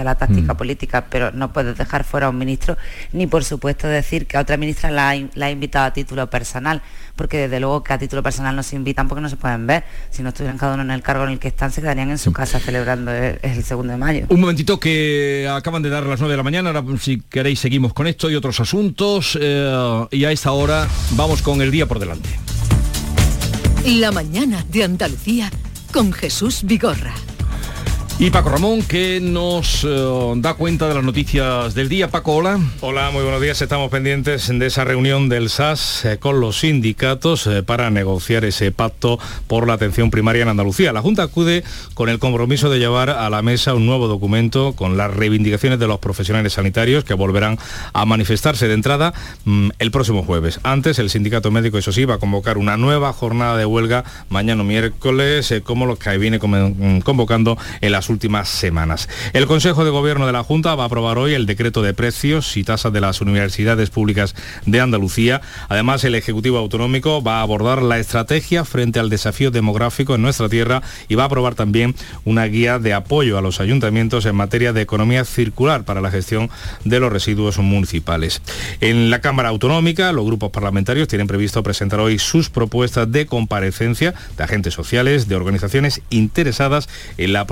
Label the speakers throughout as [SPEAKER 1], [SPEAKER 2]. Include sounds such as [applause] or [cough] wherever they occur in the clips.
[SPEAKER 1] a la táctica mm. política, pero no puedes dejar fuera a un ministro, ni por supuesto decir que a otra ministra la, ha invitado a título personal, porque desde luego que a título personal no se invitan porque no se pueden ver. Si no estuvieran cada uno en el cargo en el que están, se quedarían en su casa celebrando el, segundo de mayo.
[SPEAKER 2] Un momentito que acaban de dar las 9 de la mañana, ahora si queréis seguimos con esto y otros asuntos, eh, y a esta hora vamos con el día por delante.
[SPEAKER 3] La mañana de Andalucía con Jesús Vigorra.
[SPEAKER 2] Y Paco Ramón, que nos eh, da cuenta de las noticias del día. Paco, hola.
[SPEAKER 4] Hola, muy buenos días. Estamos pendientes de esa reunión del SAS eh, con los sindicatos eh, para negociar ese pacto por la atención primaria en Andalucía. La Junta acude con el compromiso de llevar a la mesa un nuevo documento con las reivindicaciones de los profesionales sanitarios que volverán a manifestarse de entrada mm, el próximo jueves. Antes, el sindicato médico, eso sí, va a convocar una nueva jornada de huelga mañana miércoles, como lo que viene convocando en últimas semanas. El Consejo de Gobierno de la Junta va a aprobar hoy el decreto de precios y tasas de las universidades públicas de Andalucía. Además, el Ejecutivo Autonómico va a abordar la estrategia frente al desafío demográfico en nuestra tierra y va a aprobar también una guía de apoyo a los ayuntamientos en materia de economía circular para la gestión de los residuos municipales. En la Cámara Autonómica, los grupos parlamentarios tienen previsto presentar hoy sus propuestas de comparecencia de agentes sociales, de organizaciones interesadas en la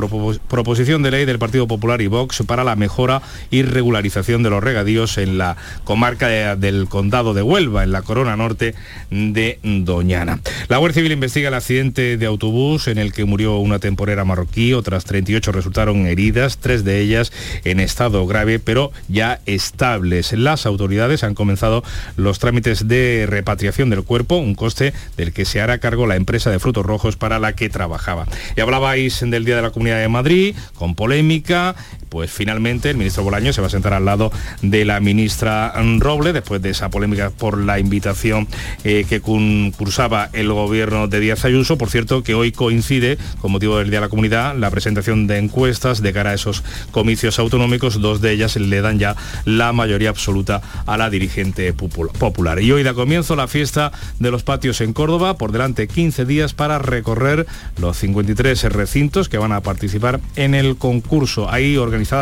[SPEAKER 4] proposición de ley del Partido Popular y Vox para la mejora y regularización de los regadíos en la comarca del condado de Huelva, en la corona norte de Doñana. La Guardia Civil investiga el accidente de autobús en el que murió una temporera marroquí, otras 38 resultaron heridas, tres de ellas en estado grave, pero ya estables. Las autoridades han comenzado los trámites de repatriación del cuerpo, un coste del que se hará cargo la empresa de frutos rojos para la que trabajaba. Y hablabais del Día de la Comunidad de Madrid, con polémica, pues finalmente el ministro Bolaño se va a sentar al lado de la ministra Roble, después de esa polémica por la invitación eh, que cursaba el gobierno de Díaz Ayuso. Por cierto, que hoy coincide, con motivo del Día de la Comunidad, la presentación de encuestas de cara a esos comicios autonómicos. Dos de ellas le dan ya la mayoría absoluta a la dirigente popular. Y hoy da comienzo la fiesta de los patios en Córdoba, por delante 15 días para recorrer los 53 recintos que van a participar en el concurso. Hay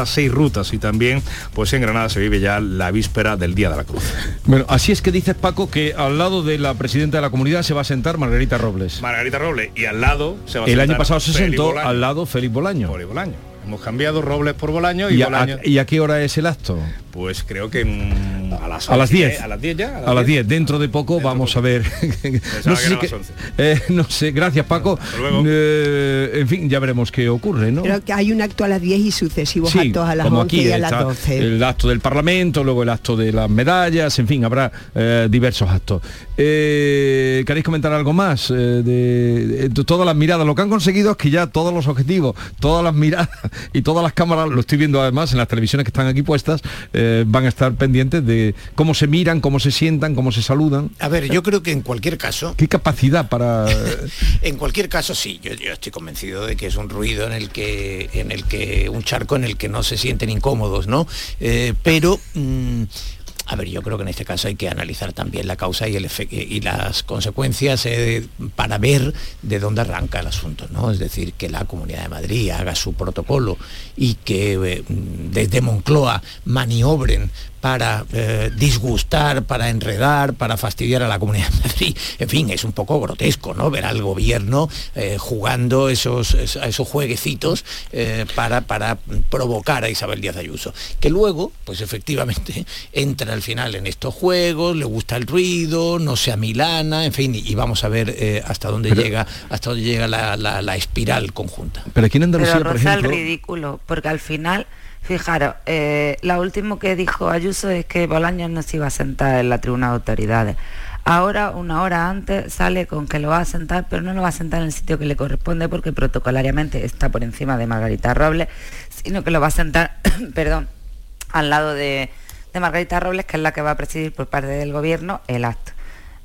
[SPEAKER 4] seis rutas y también pues en Granada se vive ya la víspera del Día de la Cruz.
[SPEAKER 2] Bueno, así es que dices Paco que al lado de la presidenta de la comunidad se va a sentar Margarita Robles.
[SPEAKER 4] Margarita Robles y al lado
[SPEAKER 2] se va a El año pasado se sentó al lado Félix Bolaño.
[SPEAKER 4] Félix Bolaño. Hemos cambiado Robles por Bolaño y,
[SPEAKER 2] Bolaño. ¿Y a qué hora es el acto?
[SPEAKER 4] Pues creo que a las,
[SPEAKER 2] a las 10.
[SPEAKER 4] A las 10 ya.
[SPEAKER 2] A las 10. Dentro de poco vamos a ver. [laughs] [laughs] no, sé [laughs] eh, no, sé gracias Paco. Eh, en fin, ya veremos qué ocurre, ¿no?
[SPEAKER 5] Pero que hay un acto a las 10 y sucesivos actos a las 11 y a las 12.
[SPEAKER 2] El acto del Parlamento, luego el acto de las medallas, en fin, habrá eh, diversos actos. ¿Queréis comentar algo más? De, de, todas las miradas, lo que han conseguido es que ya todos los objetivos, todas las miradas y todas las cámaras, lo estoy viendo además en las televisiones que están aquí puestas, eh, van a estar pendientes de cómo se miran, cómo se sientan, cómo se saludan.
[SPEAKER 6] A ver, yo creo que en cualquier caso...
[SPEAKER 2] ¿Qué capacidad para...? [laughs]
[SPEAKER 6] en cualquier caso sí, yo, estoy convencido de que es un ruido en el que, en el que, un charco en el que no se sienten incómodos, ¿no? Eh, pero... Mm, a ver, yo creo que en este caso hay que analizar también la causa y, el y las consecuencias eh, para ver de dónde arranca el asunto, ¿no? Es decir, que la Comunidad de Madrid haga su protocolo y que eh, desde Moncloa maniobren para eh, disgustar, para enredar, para fastidiar a la Comunidad de Madrid. En fin, es un poco grotesco, ¿no? Ver al gobierno eh, jugando esos, esos jueguecitos eh, para, para provocar a Isabel Díaz Ayuso. Que luego, pues efectivamente, entra al final en estos juegos, le gusta el ruido, no se amilana, en fin, y, vamos a ver hasta dónde llega, hasta dónde llega la, espiral conjunta.
[SPEAKER 1] Pero aquí en Andalucía, por ejemplo... el ridículo, porque al final Fijaros, eh, lo último que dijo Ayuso es que Bolaños no se iba a sentar en la tribuna de autoridades. Ahora, una hora antes, sale con que lo va a sentar, pero no lo va a sentar en el sitio que le corresponde porque protocolariamente está por encima de Margarita Robles, sino que lo va a sentar, [coughs] perdón, al lado de, de Margarita Robles, que es la que va a presidir por parte del gobierno el acto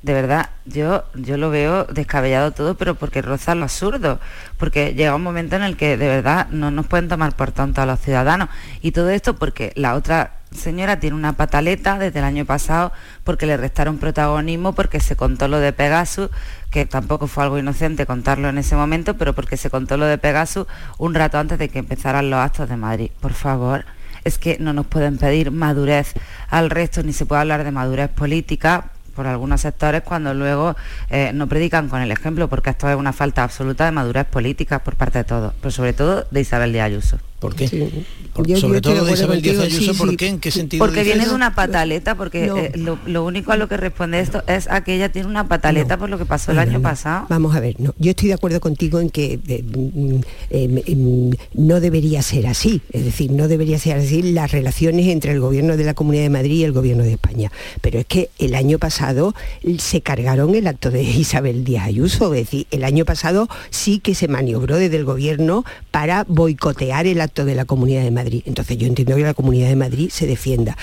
[SPEAKER 1] de verdad, yo, yo lo veo descabellado todo, pero porque roza lo absurdo, porque llega un momento en el que de verdad no nos pueden tomar por tonto a los ciudadanos. Y todo esto porque la otra señora tiene una pataleta desde el año pasado porque le restaron protagonismo, porque se contó lo de Pegasus, que tampoco fue algo inocente contarlo en ese momento, pero porque se contó lo de Pegasus un rato antes de que empezaran los actos de Madrid. Por favor, es que no nos pueden pedir madurez al resto, ni se puede hablar de madurez política por algunos sectores cuando luego eh, no predican con el ejemplo, porque esto es una falta absoluta de madurez política por parte de todos, pero sobre todo de Isabel de Ayuso.
[SPEAKER 6] ¿Por qué? sobre todo de Isabel Díaz Ayuso, ¿por qué? ¿En qué sentido?
[SPEAKER 1] Porque viene de una pataleta, porque eh, lo, único a lo que responde esto es a que ella tiene una pataleta por lo que pasó el año pasado.
[SPEAKER 5] Vamos a ver, no, yo estoy de acuerdo contigo en que eh, mm, em, em, no debería ser así, es decir, no debería ser así las relaciones entre el gobierno de la Comunidad de Madrid y el gobierno de España. Pero es que el año pasado se cargaron el acto de Isabel Díaz Ayuso, es decir, el año pasado sí que se maniobró desde el gobierno para boicotear el acto de la Comunidad de Madrid. Entonces yo entiendo que la Comunidad de Madrid se defienda.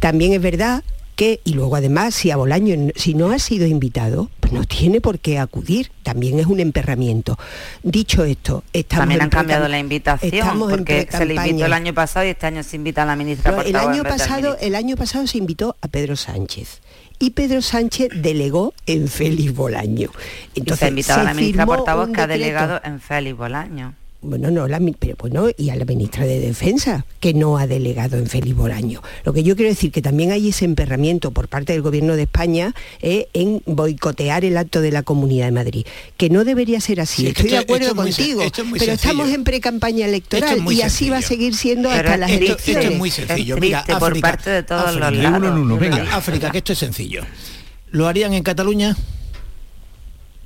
[SPEAKER 5] También es verdad que, y luego además, si a Bolaño, si no ha sido invitado, pues no tiene por qué acudir, también es un emperramiento. Dicho esto,
[SPEAKER 1] estamos También han cambiado la invitación, porque se le invitó el año pasado y este año se invita a la ministra.
[SPEAKER 5] el, año pasado, el año pasado se invitó a Pedro Sánchez y Pedro Sánchez delegó en Félix Bolaño.
[SPEAKER 1] Entonces, se ha invitado a la ministra portavoz que ha delegado en Félix Bolaño
[SPEAKER 5] bueno, no, la, pero bueno, y a la ministra de Defensa, que no ha delegado en Félix Bolaño. Lo que yo quiero decir que también hay ese emperramiento por parte del Gobierno de España eh, en boicotear el acto de la Comunidad de Madrid, que no debería ser así. Estoy de acuerdo contigo, pero estamos en pre-campaña electoral y así va a seguir siendo hasta las elecciones.
[SPEAKER 6] Esto es muy sencillo. Mira,
[SPEAKER 1] por parte de todos los lados.
[SPEAKER 6] África, que esto es sencillo. ¿Lo harían en Cataluña?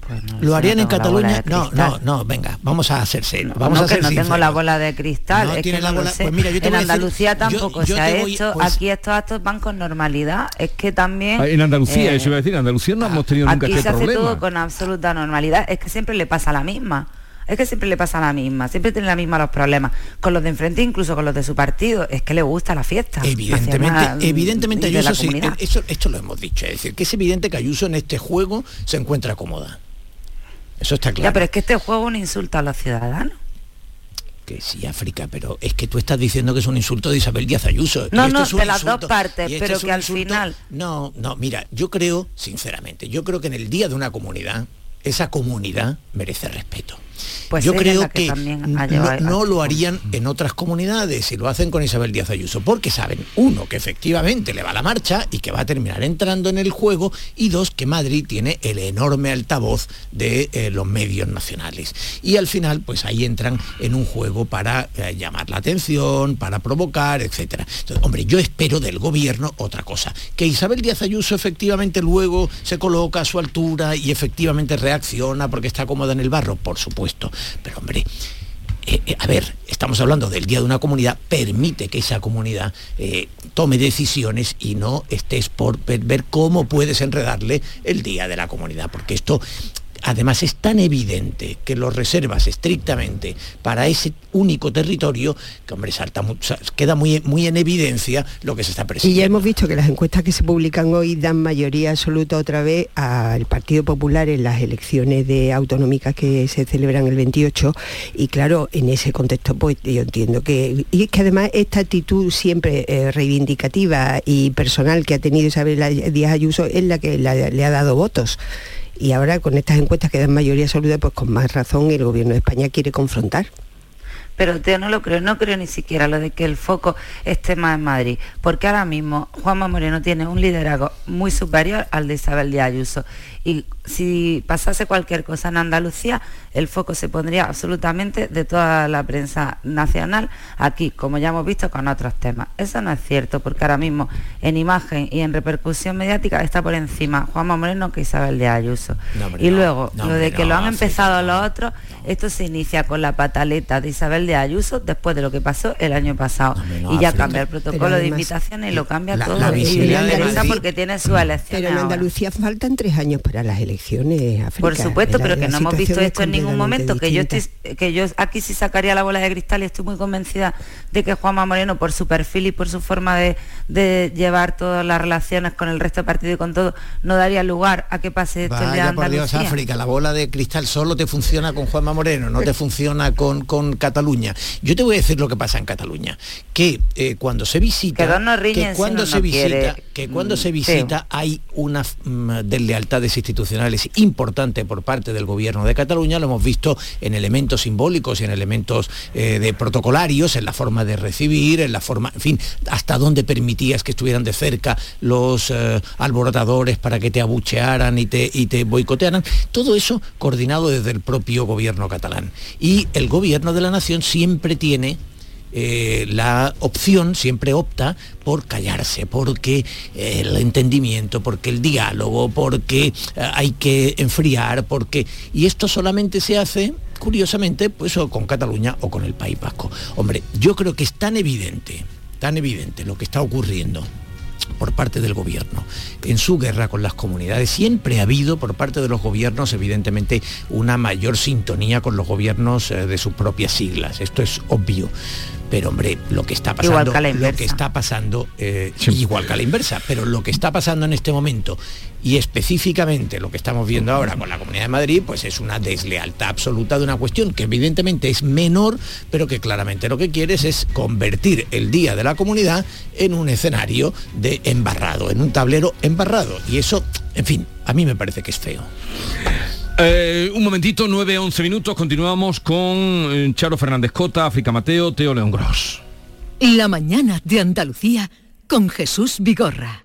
[SPEAKER 6] Pues ¿Lo harían en Cataluña? No, no, no, venga, vamos a hacerse. Vamos
[SPEAKER 1] no,
[SPEAKER 6] a que
[SPEAKER 1] no tengo la bola de cristal. es que la bola... Pues mira, yo en Andalucía tampoco se ha hecho. Pues aquí estos actos van con normalidad. Es que también.
[SPEAKER 2] En Andalucía, eso iba a decir, en Andalucía no hemos tenido nunca
[SPEAKER 1] aquí
[SPEAKER 2] este
[SPEAKER 1] se hace todo con absoluta normalidad. Es que siempre le pasa la misma. Es que siempre le pasa la misma, siempre tiene la misma los problemas. Con los de enfrente, incluso con los de su partido, es que le gusta la fiesta.
[SPEAKER 6] Evidentemente, evidentemente Ayuso, sí, eso, esto lo hemos dicho, es decir, que es evidente que Ayuso en este juego se encuentra cómoda. Eso está claro.
[SPEAKER 1] Ya, pero es que este juego no insulta a los ciudadanos.
[SPEAKER 6] Que sí, África, pero es que tú estás diciendo que es un insulto de Isabel Díaz Ayuso.
[SPEAKER 1] No, no, de las dos partes, pero que al final...
[SPEAKER 6] No, no, mira, yo creo, sinceramente, yo creo que en el día de una comunidad, esa comunidad merece respeto. Pues Yo creo que, no, lo harían en otras comunidades y lo hacen con Isabel Díaz Ayuso, porque saben, uno, que efectivamente le va la marcha y que va a terminar entrando en el juego, y dos, que Madrid tiene el enorme altavoz de eh, los medios nacionales. Y al final, pues ahí entran en un juego para eh, llamar la atención, para provocar, etc. Entonces, hombre, yo espero del gobierno otra cosa, que Isabel Díaz Ayuso efectivamente luego se coloca a su altura y efectivamente reacciona porque está cómoda en el barro, por supuesto pero hombre, eh, eh, a ver, estamos hablando del día de una comunidad, permite que esa comunidad eh, tome decisiones y no estés por ver cómo puedes enredarle el día de la comunidad, porque esto además es tan evidente que lo reservas estrictamente para ese único territorio que, hombre, salta, queda muy, muy en evidencia lo que se está presentando.
[SPEAKER 5] Y ya hemos visto que las encuestas que se publican hoy dan mayoría absoluta otra vez al Partido Popular en las elecciones de autonómicas que se celebran el 28 y claro, en ese contexto pues yo entiendo que... Y es que además esta actitud siempre eh, reivindicativa y personal que ha tenido Isabel Díaz Ayuso es la que le ha dado votos y ahora con estas encuestas que dan mayoría absoluta, pues con más razón el gobierno de España quiere confrontar.
[SPEAKER 1] Pero yo no lo creo, no creo ni siquiera lo de que el foco esté más en Madrid, porque ahora mismo Juanma Moreno tiene un liderazgo muy superior al de Isabel Díaz Ayuso. Y si pasase cualquier cosa en Andalucía, el foco se pondría absolutamente de toda la prensa nacional aquí, como ya hemos visto con otros temas. Eso no es cierto, porque ahora mismo en imagen y en repercusión mediática está por encima Juanma Moreno que Isabel de Ayuso. y luego, lo de que lo han empezado los otros, esto se inicia con la pataleta de Isabel de Ayuso después de lo que pasó el año pasado. y ya cambia el protocolo de invitaciones y lo cambia todo. y
[SPEAKER 5] porque tiene su elección. Pero en Andalucía faltan tres años para las elecciones elecciones.
[SPEAKER 1] Por supuesto, pero que no hemos visto esto en ningún momento, que yo, estoy, que yo aquí sí sacaría la bola de cristal y estoy muy convencida de que Juanma Moreno, por su perfil y por su forma de, de llevar todas las relaciones con el resto del partido y con todo, no daría lugar a que pase esto
[SPEAKER 6] Vaya por Dios, África, la bola de cristal solo te funciona con Juanma Moreno, no te funciona con, con Cataluña. Yo te voy a decir lo que pasa en Cataluña, que eh, cuando se visita, que, cuando se visita, que cuando se visita hay una mm, deslealtades institucionales importante por parte del gobierno de Cataluña, lo hemos visto en elementos simbólicos y en elementos eh, de protocolarios, en la forma de recibir, en la forma, en fin, hasta dónde permitías que estuvieran de cerca los eh, alborotadores para que te abuchearan y te, y te boicotearan, todo eso coordinado desde el propio gobierno catalán. Y el gobierno de la nación siempre tiene eh, la opción siempre opta por callarse, porque el entendimiento, porque el diálogo, porque eh, hay que enfriar, porque... Y esto solamente se hace curiosamente, pues o con Cataluña o con el País Vasco. Hombre, yo creo que es tan evidente, tan evidente lo que está ocurriendo por parte del gobierno. En su guerra con las comunidades siempre ha habido por parte de los gobiernos, evidentemente, una mayor sintonía con los gobiernos eh, de sus propias siglas. Esto es obvio pero hombre, lo que está pasando, lo que está pasando, eh, igual que a la inversa, pero lo que está pasando en este momento y específicamente lo que estamos viendo ahora con la Comunidad de Madrid, pues es una deslealtad absoluta de una cuestión que evidentemente es menor, pero que claramente lo que quieres es convertir el Día de la Comunidad en un escenario de embarrado, en un tablero embarrado. Y eso, en fin, a mí me parece que es feo.
[SPEAKER 2] Eh, un momentito, 9-11 minutos, continuamos con eh, Charo Fernández Cota, África Mateo, Teo León Gross.
[SPEAKER 3] La mañana de Andalucía con Jesús Vigorra.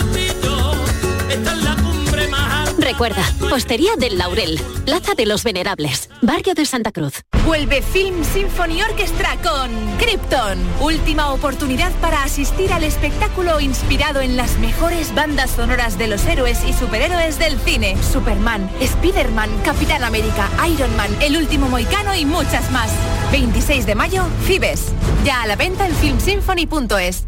[SPEAKER 7] Recuerda, Postería del Laurel, Plaza de los Venerables, Barrio de Santa Cruz.
[SPEAKER 8] Vuelve Film Symphony Orchestra con Krypton. Última oportunidad para asistir al espectáculo inspirado en las mejores bandas sonoras de los héroes y superhéroes del cine. Superman, Spider-Man, Capitán América, Iron Man, El Último Moicano y muchas más. 26 de mayo, Fibes. Ya a la venta en filmsymphony.es.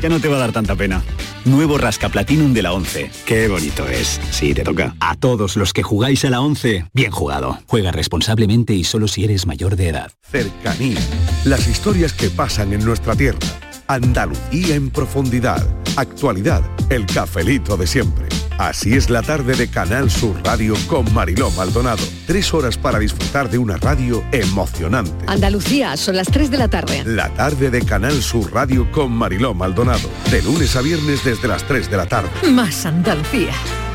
[SPEAKER 9] ya no te va a dar tanta pena. Nuevo Rasca Platinum de la 11. Qué bonito es. Sí, te toca.
[SPEAKER 10] A todos los que jugáis a la 11, bien jugado. Juega responsablemente y solo si eres mayor de edad.
[SPEAKER 11] Cercanía. Las historias que pasan en nuestra tierra. Andalucía en profundidad. Actualidad. El cafelito de siempre. Así es la tarde de Canal Sur Radio con Mariló Maldonado. Tres horas para disfrutar de una radio emocionante.
[SPEAKER 3] Andalucía, son las 3 de la tarde.
[SPEAKER 11] La tarde de Canal Sur Radio con Mariló Maldonado. De lunes a viernes desde las 3 de la tarde.
[SPEAKER 3] Más Andalucía.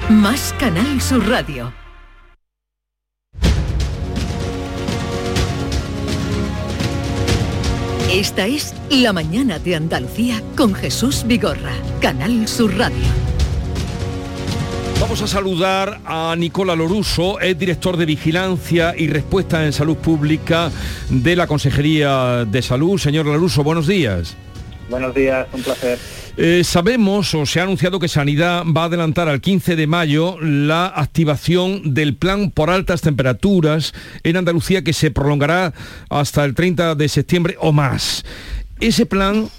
[SPEAKER 3] Más Canal Sur Radio. Esta es La Mañana de Andalucía con Jesús Vigorra. Canal Sur Radio.
[SPEAKER 2] Vamos a saludar a Nicola Loruso, es director de Vigilancia y Respuesta en Salud Pública de la Consejería de Salud. Señor Loruso, buenos días.
[SPEAKER 12] Buenos días, un placer.
[SPEAKER 2] Eh, sabemos o se ha anunciado que Sanidad va a adelantar al 15 de mayo la activación del plan por altas temperaturas en Andalucía que se prolongará hasta el 30 de septiembre o más. Ese plan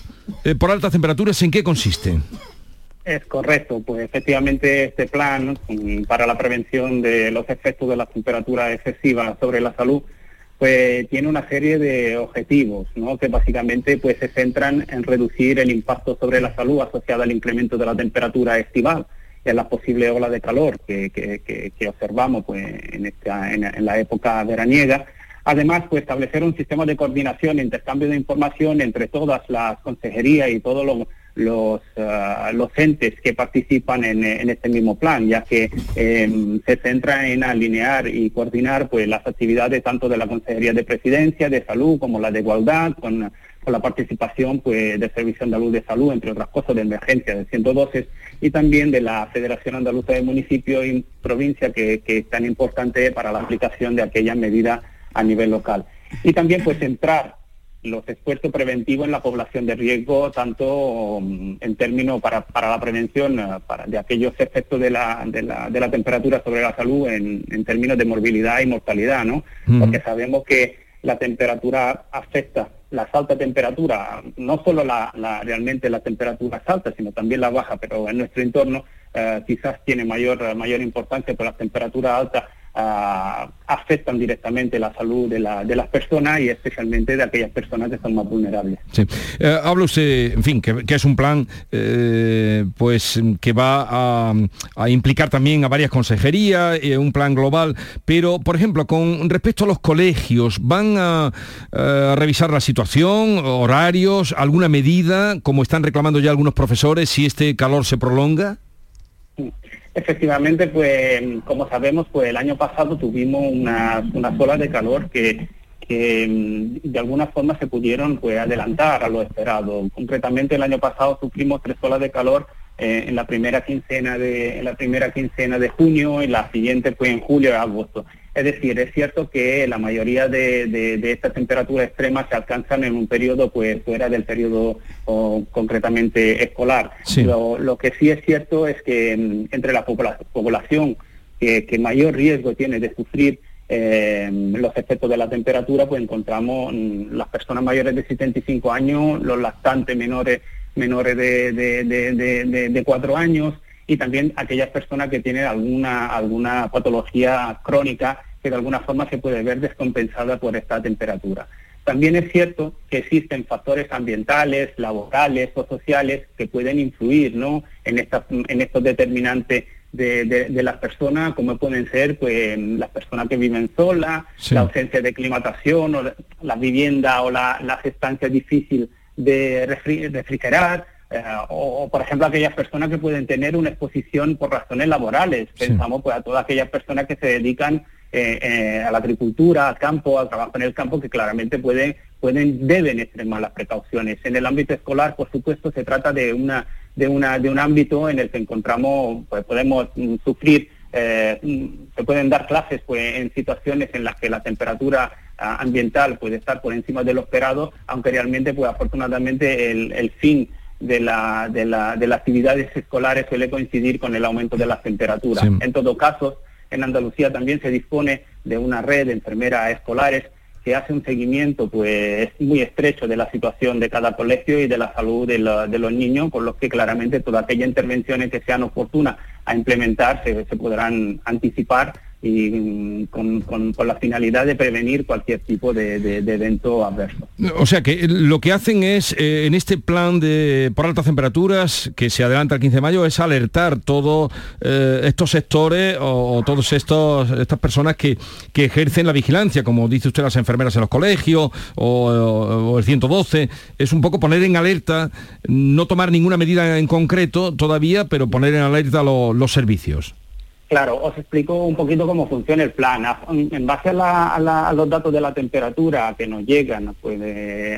[SPEAKER 2] eh, por altas temperaturas, ¿en qué consiste?
[SPEAKER 12] Es correcto, pues efectivamente este plan para la prevención de los efectos de las temperaturas excesivas sobre la salud pues tiene una serie de objetivos, ¿no? que básicamente pues se centran en reducir el impacto sobre la salud asociado al incremento de la temperatura estival y a la posible ola de calor que, observamos pues, en, esta, en, la época veraniega. Además, pues establecer un sistema de coordinación e intercambio de información entre todas las consejerías y todos los los, ah, los entes que participan en, este mismo plan, ya que em, se centra en alinear y coordinar pues, las actividades tanto de la Consejería de Presidencia, de Salud, como la de Igualdad, con, la participación pues, del Servicio Andaluz de Salud, entre otras cosas, de emergencia de 112, y también de la Federación Andaluza de Municipios y Provincia, que, que es tan importante para la aplicación de aquellas medidas a nivel local. Y también pues centrar los esfuerzos preventivos en la población de riesgo, tanto mm, en términos para, la prevención eh, de aquellos efectos de la, de, la, temperatura sobre la salud en, términos de morbilidad y mortalidad, ¿no? Porque sabemos que la temperatura afecta, las altas temperaturas, no solo la, realmente las temperaturas altas, sino también la baja, pero en nuestro entorno eh, quizás tiene mayor, mayor importancia, por las temperaturas altas afectan directamente la salud de, las personas y especialmente de aquellas personas que son más vulnerables.
[SPEAKER 2] Sí. Eh, habla usted, en fin, que, es un plan eh, pues que va a, implicar también a varias consejerías, eh, un plan global, pero por ejemplo, con respecto a los colegios, ¿van a, a revisar la situación, horarios, alguna medida, como están reclamando ya algunos profesores, si este calor se prolonga?
[SPEAKER 12] Efectivamente, pues como sabemos, pues el año pasado tuvimos unas, unas olas de calor que, que de alguna forma se pudieron pues adelantar a lo esperado. Concretamente el año pasado sufrimos tres olas de calor eh, en la primera quincena de en la primera quincena de junio y la siguiente fue en julio y agosto. Es decir, es cierto que la mayoría de, de, estas temperaturas extremas se alcanzan en un periodo pues fuera del periodo concretamente escolar. Lo, que sí es cierto es que mm, entre la población que, mayor riesgo tiene de sufrir eh, los efectos de la temperatura, pues encontramos mm, las personas mayores de 75 años, los lactantes menores menores de, de, cuatro años y también aquellas personas que tienen alguna, alguna patología crónica que de alguna forma se puede ver descompensada por esta temperatura. También es cierto que existen factores ambientales, laborales o sociales que pueden influir ¿no? en, en estos determinantes de, las personas, como pueden ser pues, las personas que viven solas, la ausencia de climatación, o la, vivienda o la, las estancias difíciles de refrigerar, eh, o, por ejemplo aquellas personas que pueden tener una exposición por razones laborales. Pensamos pues a todas aquellas personas que se dedican eh, eh, a la agricultura, al campo, al trabajo en el campo, que claramente pueden, pueden, deben extremar las precauciones. En el ámbito escolar, por supuesto, se trata de una, de una, de un ámbito en el que encontramos, pues podemos mm, sufrir mm, se pueden dar clases pues, en situaciones en las que la temperatura ambiental puede estar por encima de lo esperado, aunque realmente, pues afortunadamente, el, fin de, la, de, la, de, las actividades escolares suele coincidir con el aumento de las temperaturas. En todo caso, en Andalucía también se dispone de una red de enfermeras escolares que hace un seguimiento pues muy estrecho de la situación de cada colegio y de la salud de, los niños, por lo que claramente todas aquellas intervenciones que sean oportunas a implementar se podrán anticipar y mm, con, la finalidad de prevenir cualquier tipo de, evento adverso.
[SPEAKER 2] O sea que lo que hacen es, eh, en este plan de por altas temperaturas, que se adelanta el 15 de mayo, es alertar todos eh, estos sectores o, todas estas personas que, ejercen la vigilancia, como dice usted, las enfermeras en los colegios o, el 112, es un poco poner en alerta, no tomar ninguna medida en concreto todavía, pero poner en alerta los servicios.
[SPEAKER 12] Claro, os explico un poquito cómo funciona el plan. En base a, los datos de la temperatura que nos llegan pues,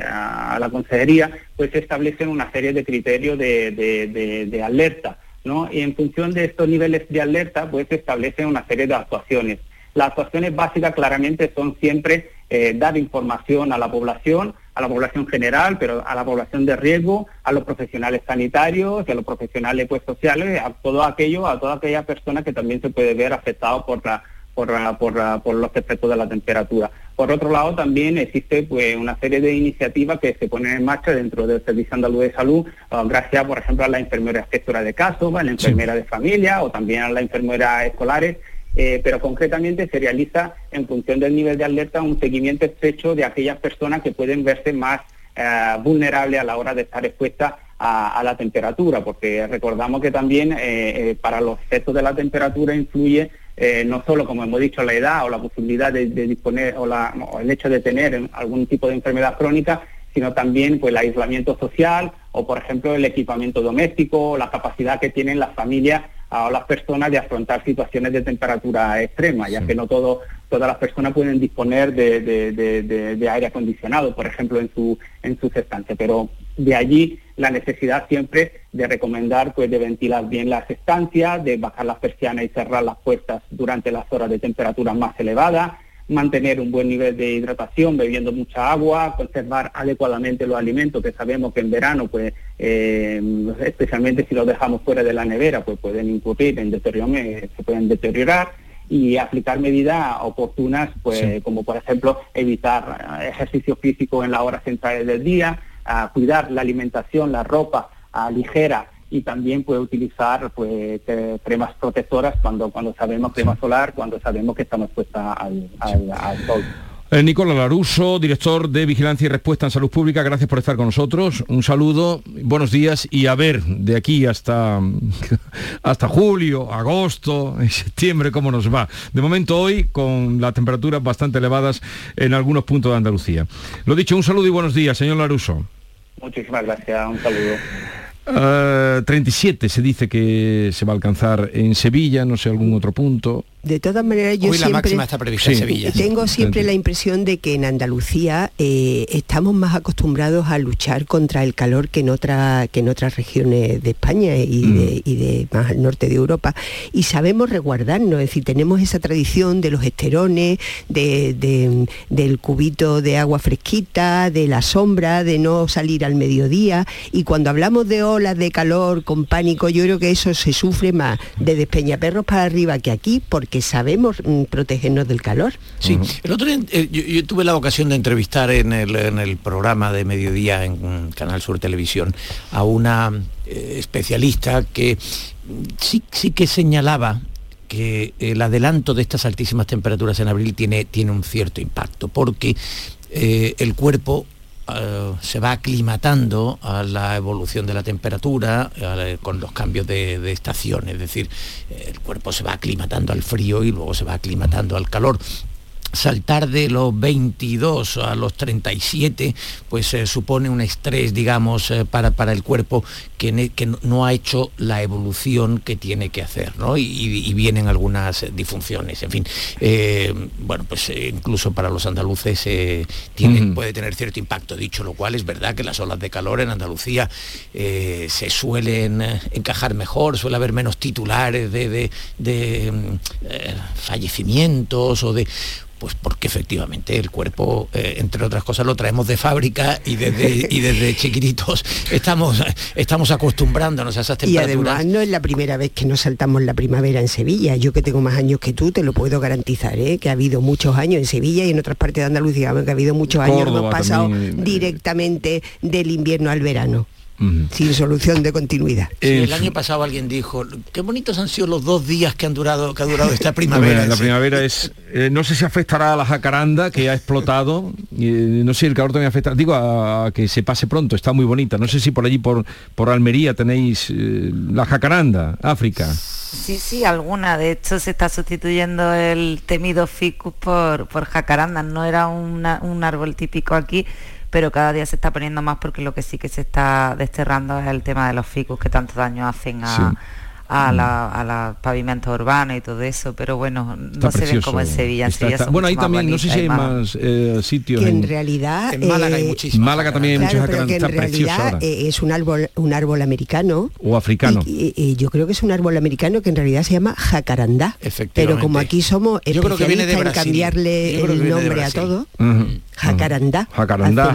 [SPEAKER 12] a, la consejería, pues se establecen una serie de criterios de, alerta ¿no? Y en función de estos niveles de alerta, pues se establecen una serie de actuaciones. Las actuaciones básicas claramente son siempre eh, dar información a la población, a la población general, pero a la población de riesgo, a los profesionales sanitarios, a los profesionales pues, sociales, a todo aquello, a toda aquella persona que también se puede ver afectado por la por, por, los efectos de la temperatura. Por otro lado, también existe pues, una serie de iniciativas que se ponen en marcha dentro del Servicio Andaluz de Salud, ah, gracias, por ejemplo, a la enfermera gestora de casos, a la enfermera de familia o también a las enfermeras escolares, eh, pero concretamente se realiza en función del nivel de alerta un seguimiento estrecho de aquellas personas que pueden verse más eh, vulnerables a la hora de estar expuestas a, la temperatura, porque recordamos que también eh, para los efectos de la temperatura influye no solo, como hemos dicho, la edad o la posibilidad de, disponer o, o, el hecho de tener algún tipo de enfermedad crónica, sino también pues, el aislamiento social o, por ejemplo, el equipamiento doméstico, la capacidad que tienen las familias o las personas de afrontar situaciones de temperatura extrema, ya que no todo, todas las personas pueden disponer de, aire acondicionado, por ejemplo, en, su, en sus estancias. Pero de allí la necesidad siempre de recomendar pues, de ventilar bien las estancias, de bajar las persianas y cerrar las puertas durante las horas de temperatura más elevadas, mantener un buen nivel de hidratación, bebiendo mucha agua, conservar adecuadamente los alimentos, que sabemos que en verano, pues, eh, especialmente si los dejamos fuera de la nevera, pues pueden incurrir en deterioro, se pueden deteriorar y aplicar medidas oportunas, pues como por ejemplo evitar ejercicio físico en las horas centrales del día, cuidar la alimentación, la ropa ligera y también puede utilizar pues cremas protectoras cuando cuando sabemos crema solar cuando sabemos que estamos expuesta al, sol
[SPEAKER 2] eh, Nicolás Laruso, director de Vigilancia y Respuesta en Salud Pública, gracias por estar con nosotros. Un saludo, buenos días y a ver de aquí hasta, [laughs] hasta julio, agosto, septiembre cómo nos va. De momento hoy con las temperaturas bastante elevadas en algunos puntos de Andalucía. Lo dicho, un saludo y buenos días, señor Laruso.
[SPEAKER 12] Muchísimas gracias, un saludo.
[SPEAKER 2] 37 eh, se dice que se va a alcanzar en Sevilla, no sé, algún otro punto
[SPEAKER 5] de todas maneras yo siempre tengo siempre la impresión de que en Andalucía eh, estamos más acostumbrados a luchar contra el calor que en otra que en otras regiones de España y, de, mm. más al norte de Europa. Y sabemos resguardarnos es decir tenemos esa tradición de los esterones de, del cubito de agua fresquita de la sombra de no salir al mediodía. Y cuando hablamos de olas de calor con pánico yo creo que eso se sufre más de despeñaperros para arriba que aquí porque que sabemos mm, protegernos del calor.
[SPEAKER 6] Sí, el otro día eh, yo, tuve la ocasión de entrevistar en el, programa de mediodía en Canal Sur Televisión a una eh, especialista que sí, sí que señalaba que el adelanto de estas altísimas temperaturas en abril tiene, tiene un cierto impacto, porque eh, el cuerpo eh, se va aclimatando a la evolución de la temperatura con los cambios de, de, estación, es decir, el cuerpo se va aclimatando al frío y luego se va aclimatando al calor saltar de los 22 a los 37 pues eh, supone un estrés digamos eh, para, para, el cuerpo que, que, no ha hecho la evolución que tiene que hacer ¿no? y, vienen algunas disfunciones en fin. Eh, bueno pues incluso para los andaluces puede tener cierto impacto. Dicho lo cual es verdad que las olas de calor en Andalucía se suelen encajar mejor suele haber menos titulares de, de mm, fallecimientos o de pues porque efectivamente el cuerpo, eh, entre otras cosas, lo traemos de fábrica y desde, y desde [laughs] chiquititos estamos, estamos acostumbrándonos a esas temperaturas.
[SPEAKER 5] Y además no es la primera vez que nos saltamos la primavera en Sevilla. Yo que tengo más años que tú, te lo puedo garantizar, ¿eh? que ha habido muchos años en Sevilla y en otras partes de Andalucía, que ha habido muchos años, hemos pasado eh, directamente del invierno al verano sin solución de continuidad.
[SPEAKER 6] el año pasado alguien dijo, qué bonitos han sido los dos días que han durado, que ha durado esta [laughs] primavera.
[SPEAKER 2] la primavera es, eh, no sé si afectará a la jacaranda que ha explotado, eh, no sé si el calor también afecta, digo, a, que se pase pronto, está muy bonita. No sé si por allí, por, por Almería, tenéis eh, la jacaranda, África.
[SPEAKER 1] Sí, sí, alguna. De hecho, se está sustituyendo el temido ficus por, por jacaranda. No era un árbol típico aquí, pero cada día se está poniendo más porque lo que sí que se está desterrando es el tema de los ficus que tanto daño hacen a, a, la, a la pavimento urbano y todo eso, pero bueno, no se ve como en Sevilla. En
[SPEAKER 2] Está-
[SPEAKER 1] Sevilla
[SPEAKER 2] está-
[SPEAKER 1] son
[SPEAKER 2] bueno, ahí también, no sé si hay más eh, sitios.
[SPEAKER 5] que en realidad
[SPEAKER 6] En Málaga hay
[SPEAKER 5] eh,
[SPEAKER 6] muchísimos
[SPEAKER 2] Málaga también hay muchos
[SPEAKER 5] pero que en
[SPEAKER 2] precioso
[SPEAKER 5] realidad eh, es un árbol, un árbol americano.
[SPEAKER 2] O africano.
[SPEAKER 5] Y, y- y yo creo que es un árbol americano que en realidad se llama jacarandá. Pero como aquí somos
[SPEAKER 6] Yo creo que viene de
[SPEAKER 5] especialistas en cambiarle el nombre a todo,
[SPEAKER 2] Ujú.
[SPEAKER 5] jacarandá.
[SPEAKER 2] Jacarandá,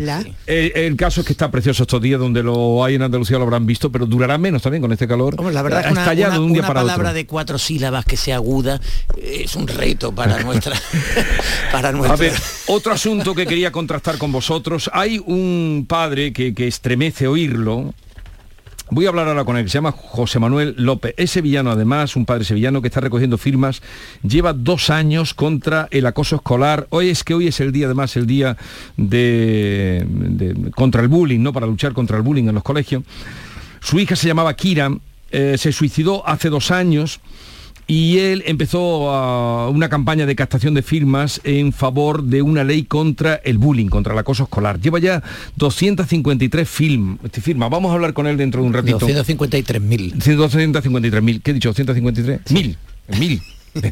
[SPEAKER 5] la-
[SPEAKER 2] Eh, el caso es que está precioso estos días donde lo hay en Andalucía lo habrán visto, pero durará menos también con este calor.
[SPEAKER 6] Hombre, la verdad
[SPEAKER 2] Ha
[SPEAKER 6] es que una,
[SPEAKER 2] un día
[SPEAKER 6] una
[SPEAKER 2] para
[SPEAKER 6] palabra
[SPEAKER 2] otro.
[SPEAKER 6] de cuatro sílabas que sea aguda eh, es un reto para [laughs] nuestra [laughs] para nuestra
[SPEAKER 2] A ver, otro asunto que quería contrastar con vosotros. Hay un padre que, que estremece oírlo. Voy a hablar ahora con él, que se llama José Manuel López. Es sevillano además, un padre sevillano que está recogiendo firmas. Lleva dos años contra el acoso escolar. Hoy es que hoy es el día, además, el día de, de- contra el bullying, ¿no? Para luchar contra el bullying en los colegios. Su hija se llamaba Kira, eh, se suicidó hace dos años y él empezó ah, una campaña de captación de firmas en favor de una ley contra el bullying, contra el acoso escolar. Lleva ya 253 film, este, firmas. Vamos a hablar con él dentro de un ratito.
[SPEAKER 6] 253.000.
[SPEAKER 2] 253.000. ¿Qué he dicho? ¿253? Mil. Mil. [laughs]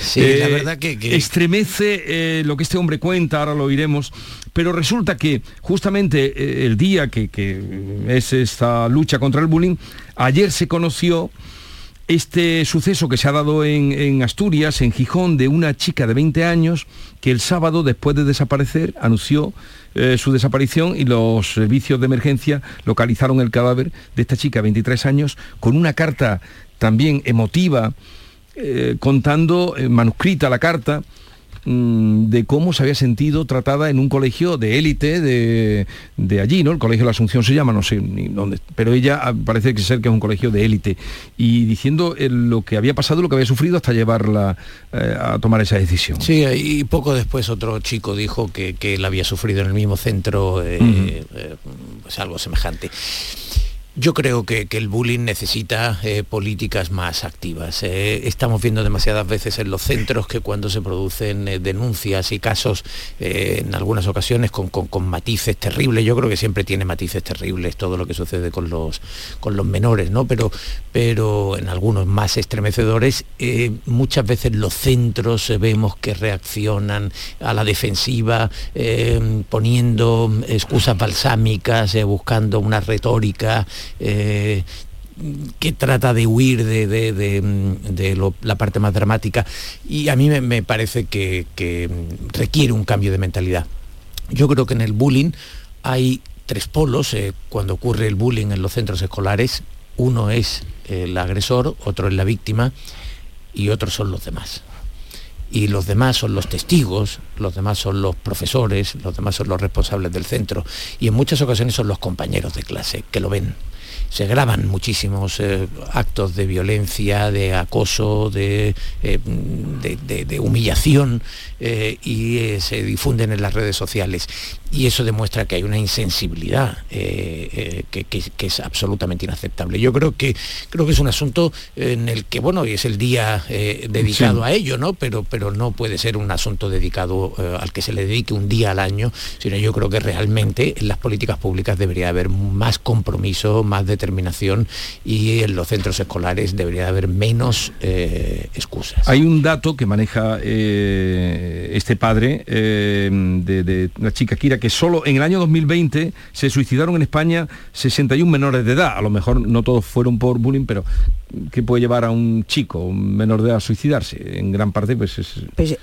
[SPEAKER 6] Sí, la verdad que- que-
[SPEAKER 2] Estremece eh, lo que este hombre cuenta, ahora lo oiremos, pero resulta que justamente eh, el día que, que es esta lucha contra el bullying, ayer se conoció este suceso que se ha dado en, en Asturias, en Gijón, de una chica de 20 años que el sábado, después de desaparecer, anunció eh, su desaparición y los servicios de emergencia localizaron el cadáver de esta chica de 23 años con una carta también emotiva, eh, contando, eh, manuscrita la carta, mm, de cómo se había sentido tratada en un colegio de élite de, de allí, ¿no? El colegio de la Asunción se llama, no sé ni dónde, pero ella ah, parece que ser que es un colegio de élite y diciendo eh, lo que había pasado, lo que había sufrido hasta llevarla a tomar esa decisión.
[SPEAKER 6] Sí, y poco después otro chico dijo que, que él había sufrido en el mismo centro pues algo semejante. Yo creo que, que el bullying necesita eh, políticas más activas. Eh, estamos viendo demasiadas veces en los centros que cuando se producen eh, denuncias y casos, en algunas ocasiones con, con- con matices terribles, yo creo que siempre tiene matices terribles todo lo que sucede con los, con los menores, ¿no? Pero, pero en algunos más estremecedores, muchas veces los centros vemos que reaccionan a la defensiva, poniendo excusas balsámicas, buscando una retórica eh, que trata de huir de, de- de, la parte más dramática y a mí me, parece que, requiere un cambio de mentalidad. Yo creo que en el bullying hay tres polos eh, cuando ocurre el bullying en los centros escolares. Uno es el agresor, otro es la víctima y otros son los demás. Y los demás son los testigos, los demás son los profesores, los demás son los responsables del centro y en muchas ocasiones son los compañeros de clase que lo ven se graban muchísimos eh, actos de violencia, de acoso, de, eh, de- de- de humillación eh, y se difunden en las redes sociales. Y eso demuestra que hay una insensibilidad que, que- que es absolutamente inaceptable. Yo creo que creo que es un asunto en el que, bueno, hoy es el día dedicado
[SPEAKER 2] Sí.
[SPEAKER 6] a ello, ¿no? Pero, pero no puede ser un asunto dedicado al que se le dedique un día al año, sino yo creo que realmente en las políticas públicas debería haber más compromiso, más determinación y en los centros escolares debería haber menos eh, excusas.
[SPEAKER 2] Hay un dato que maneja eh, este padre eh, de, de la chica Kira, que solo en el año 2020 se suicidaron en España 61 menores de edad. A lo mejor no todos fueron por bullying, pero ¿qué puede llevar a un chico, un menor de edad, a suicidarse? En gran parte, pues es...
[SPEAKER 5] Pues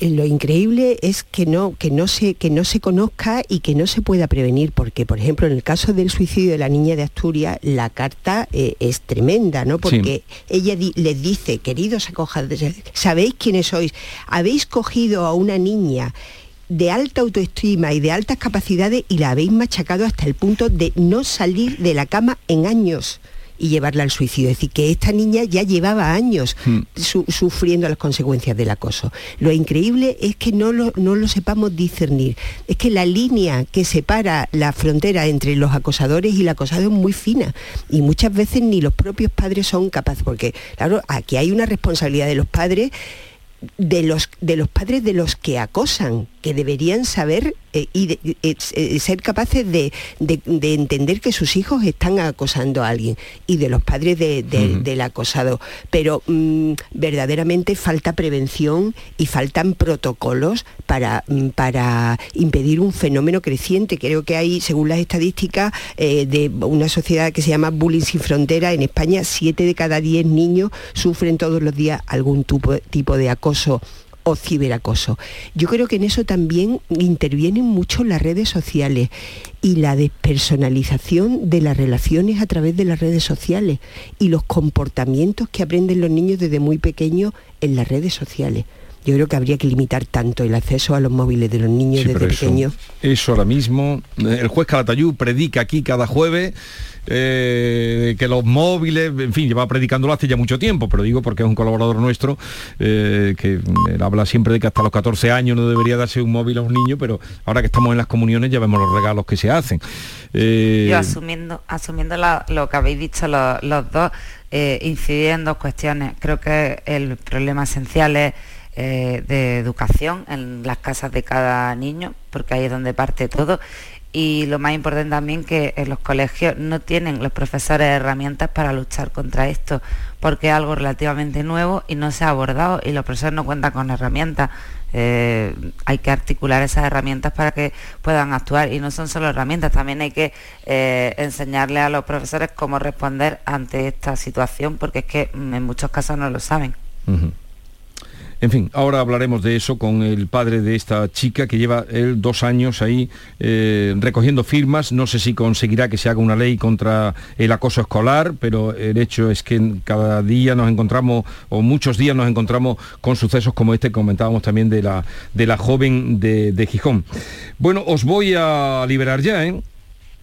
[SPEAKER 5] lo increíble es que no, que, no se, que no se conozca y que no se pueda prevenir, porque por ejemplo en el caso del suicidio de la niña de Asturias, la carta eh, es tremenda, ¿no? Porque ella di- les dice, queridos acosadores, ¿sabéis quiénes sois? Habéis cogido a una niña de alta autoestima y de altas capacidades y la habéis machacado hasta el punto de no salir de la cama en años y llevarla al suicidio. Es decir, que esta niña ya llevaba años su- sufriendo las consecuencias del acoso. Lo increíble es que no lo, no lo sepamos discernir. Es que la línea que separa la frontera entre los acosadores y el acosado es muy fina. Y muchas veces ni los propios padres son capaces, porque claro, aquí hay una responsabilidad de los padres de los, de los padres de los que acosan, que deberían saber eh, y de- eh, eh, ser capaces de, de- de entender que sus hijos están acosando a alguien y de los padres de- de- del acosado. Pero mm, verdaderamente falta prevención y faltan protocolos para, mm, para impedir un fenómeno creciente. Creo que hay, según las estadísticas eh, de una sociedad que se llama Bullying Sin Frontera, en España 7 de cada 10 niños sufren todos los días algún tipo, tipo de acoso o ciberacoso. Yo creo que en eso también intervienen mucho las redes sociales y la despersonalización de las relaciones a través de las redes sociales y los comportamientos que aprenden los niños desde muy pequeños en las redes sociales. Yo creo que habría que limitar tanto el acceso a los móviles de los niños
[SPEAKER 2] Sí,
[SPEAKER 5] desde
[SPEAKER 2] eso-
[SPEAKER 5] pequeños.
[SPEAKER 2] Eso ahora mismo, eh, el juez Calatayud predica aquí cada jueves eh, que los móviles, en fin, lleva predicándolo hace ya mucho tiempo, pero digo porque es un colaborador nuestro eh, que habla siempre de que hasta los 14 años no debería darse un móvil a un niño, pero ahora que estamos en las comuniones ya vemos los regalos que se hacen. Eh,
[SPEAKER 1] Yo asumiendo, asumiendo lo que habéis dicho los, dos, incidir en dos cuestiones. Creo que el problema esencial es de educación en las casas de cada niño, porque ahí es donde parte todo. Y lo más importante también que en los colegios no tienen los profesores herramientas para luchar contra esto, porque es algo relativamente nuevo y no se ha abordado y los profesores no cuentan con herramientas. Eh, hay que articular esas herramientas para que puedan actuar y no son solo herramientas, también hay que eh, enseñarle a los profesores cómo responder ante esta situación, porque es que mm, en muchos casos no lo saben.
[SPEAKER 2] En fin, ahora hablaremos de eso con el padre de esta chica que lleva él dos años ahí eh, recogiendo firmas. No sé si conseguirá que se haga una ley contra el acoso escolar, pero el hecho es que cada día nos encontramos, o muchos días nos encontramos con sucesos como este que comentábamos también de la, de la joven de, de Gijón. Bueno, os voy a liberar ya, ¿eh?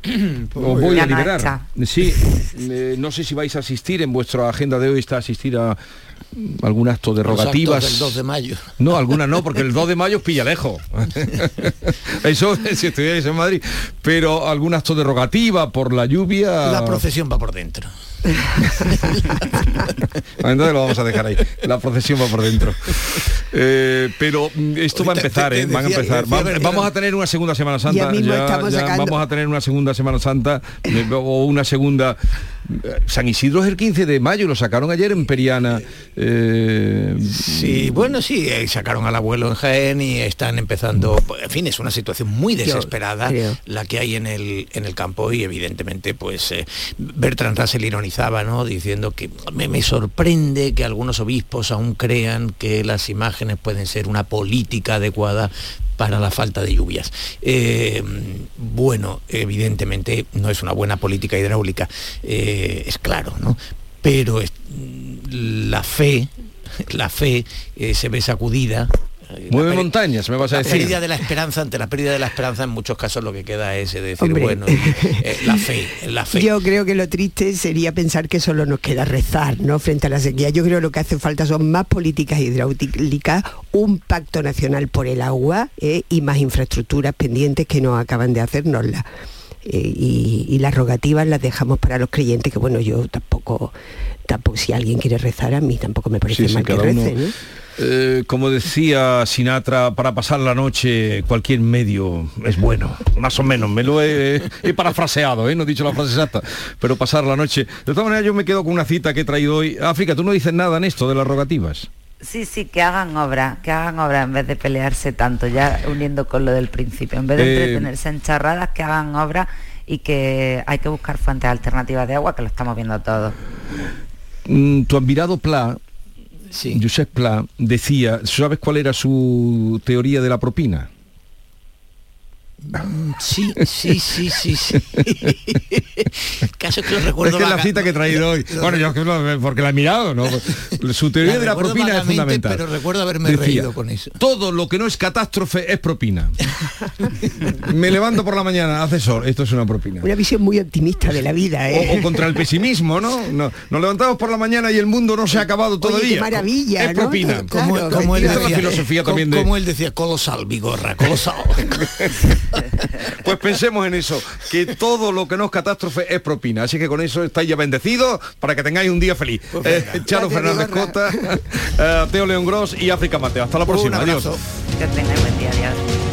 [SPEAKER 2] [clears throat] Os voy a liberar. Sí, eh, no sé si vais a asistir, en vuestra agenda de hoy está asistir a algún acto de
[SPEAKER 6] Los actos
[SPEAKER 2] rogativas.
[SPEAKER 6] del 2 de mayo.
[SPEAKER 2] No, alguna no, porque el 2 de mayo pilla lejos. [laughs] Eso si estudiáis en Madrid. Pero algún acto de rogativa por la lluvia.
[SPEAKER 6] La procesión va por dentro.
[SPEAKER 2] Entonces lo vamos a dejar ahí. La procesión va por dentro. Eh, pero esto va a empezar,
[SPEAKER 6] te-
[SPEAKER 2] ¿eh?
[SPEAKER 6] te
[SPEAKER 2] Van a empezar. Va- vamos a tener una segunda Semana Santa.
[SPEAKER 5] Ya
[SPEAKER 2] vamos a tener una segunda Semana Santa eh, o una segunda. San Isidro es el 15 de mayo, lo sacaron ayer en Periana. eh,
[SPEAKER 6] Sí, bueno, sí, eh, sacaron al abuelo en Jaén y están empezando, en fin, es una situación muy desesperada la que hay en el, en el campo y evidentemente pues eh, Bertrand Russell ironizaba, ¿no? Diciendo que me, me sorprende que algunos obispos aún crean que las imágenes pueden ser una política adecuada para la falta de lluvias. Eh, bueno, evidentemente no es una buena política hidráulica, eh, es claro, ¿no? Pero la fe, la fe eh, se ve sacudida. Eh,
[SPEAKER 2] Mueve
[SPEAKER 6] la
[SPEAKER 2] montañas, me vas a
[SPEAKER 6] la
[SPEAKER 2] decir.
[SPEAKER 6] pérdida de la esperanza, ante la pérdida de la esperanza, en muchos casos lo que queda es eh, decir,
[SPEAKER 5] Hombre.
[SPEAKER 6] bueno, eh, la fe, la fe.
[SPEAKER 5] Yo creo que lo triste sería pensar que solo nos queda rezar, ¿no? Frente a la sequía. Yo creo que lo que hace falta son más políticas hidráulicas, un pacto nacional por el agua ¿eh? y más infraestructuras pendientes que no acaban de hacernoslas. Eh, y, y las rogativas las dejamos para los creyentes, que bueno, yo tampoco, tampoco si alguien quiere rezar a mí tampoco me parece
[SPEAKER 2] Sí, sí,
[SPEAKER 5] mal que
[SPEAKER 2] cada uno-.
[SPEAKER 5] ¿Eh?
[SPEAKER 2] Como decía Sinatra, para pasar la noche cualquier medio es bueno, más o menos. Me lo he, he parafraseado, ¿eh? no he dicho la frase exacta, pero pasar la noche. De todas maneras, yo me quedo con una cita que he traído hoy. África, tú no dices nada en esto de las rogativas.
[SPEAKER 1] Sí, sí, que hagan obra, que hagan obra en vez de pelearse tanto, ya uniendo con lo del principio, en vez de
[SPEAKER 2] Eh,
[SPEAKER 1] entretenerse en charradas, que hagan obra y que hay que buscar fuentes alternativas de agua, que lo estamos viendo todos.
[SPEAKER 2] Mm, tu admirado Pla, Josep Pla, decía, ¿sabes cuál era su teoría de la propina?
[SPEAKER 6] Sí, sí, sí, sí, sí. [laughs] Caso que lo recuerdo
[SPEAKER 2] es que es la cita que he traído hoy. Bueno, yo es que lo- porque la he mirado, ¿no? Su teoría
[SPEAKER 6] La
[SPEAKER 2] de la propina es fundamental.
[SPEAKER 6] pero recuerdo haberme reído con eso.
[SPEAKER 2] Todo lo que no es catástrofe es propina. [laughs] Me levanto por la mañana, hace sol, esto es una propina.
[SPEAKER 5] Una visión muy optimista de la vida, ¿eh?
[SPEAKER 2] O, o contra el pesimismo, ¿no? No- Nos levantamos por la mañana y el mundo no se ha acabado
[SPEAKER 5] Oye,
[SPEAKER 2] todavía.
[SPEAKER 5] qué maravilla,
[SPEAKER 2] Es propina.
[SPEAKER 6] Como,
[SPEAKER 5] Claro,
[SPEAKER 6] como él
[SPEAKER 2] Esta es la
[SPEAKER 6] decía,
[SPEAKER 2] filosofía
[SPEAKER 6] co-
[SPEAKER 2] también de-
[SPEAKER 6] como él decía, colosal, Vigorra, [laughs] colosal. [laughs]
[SPEAKER 2] Pues pensemos en eso, que todo lo que no es catástrofe es propina. Así que con eso estáis ya bendecidos para que tengáis un día feliz. Eh, Charo Fernández. Cota, eh, Teo León Gross y África Mateo. Hasta la próxima. Adiós.
[SPEAKER 6] abrazo.
[SPEAKER 1] Que tengáis buen día, adiós.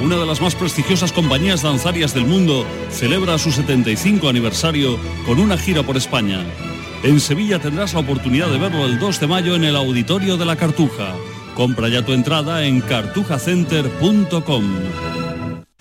[SPEAKER 13] una de las más prestigiosas compañías danzarias del mundo, celebra su 75 aniversario con una gira por España. En Sevilla tendrás la oportunidad de verlo el 2 de mayo en el Auditorio de la Cartuja. Compra ya tu entrada en cartujacenter.com.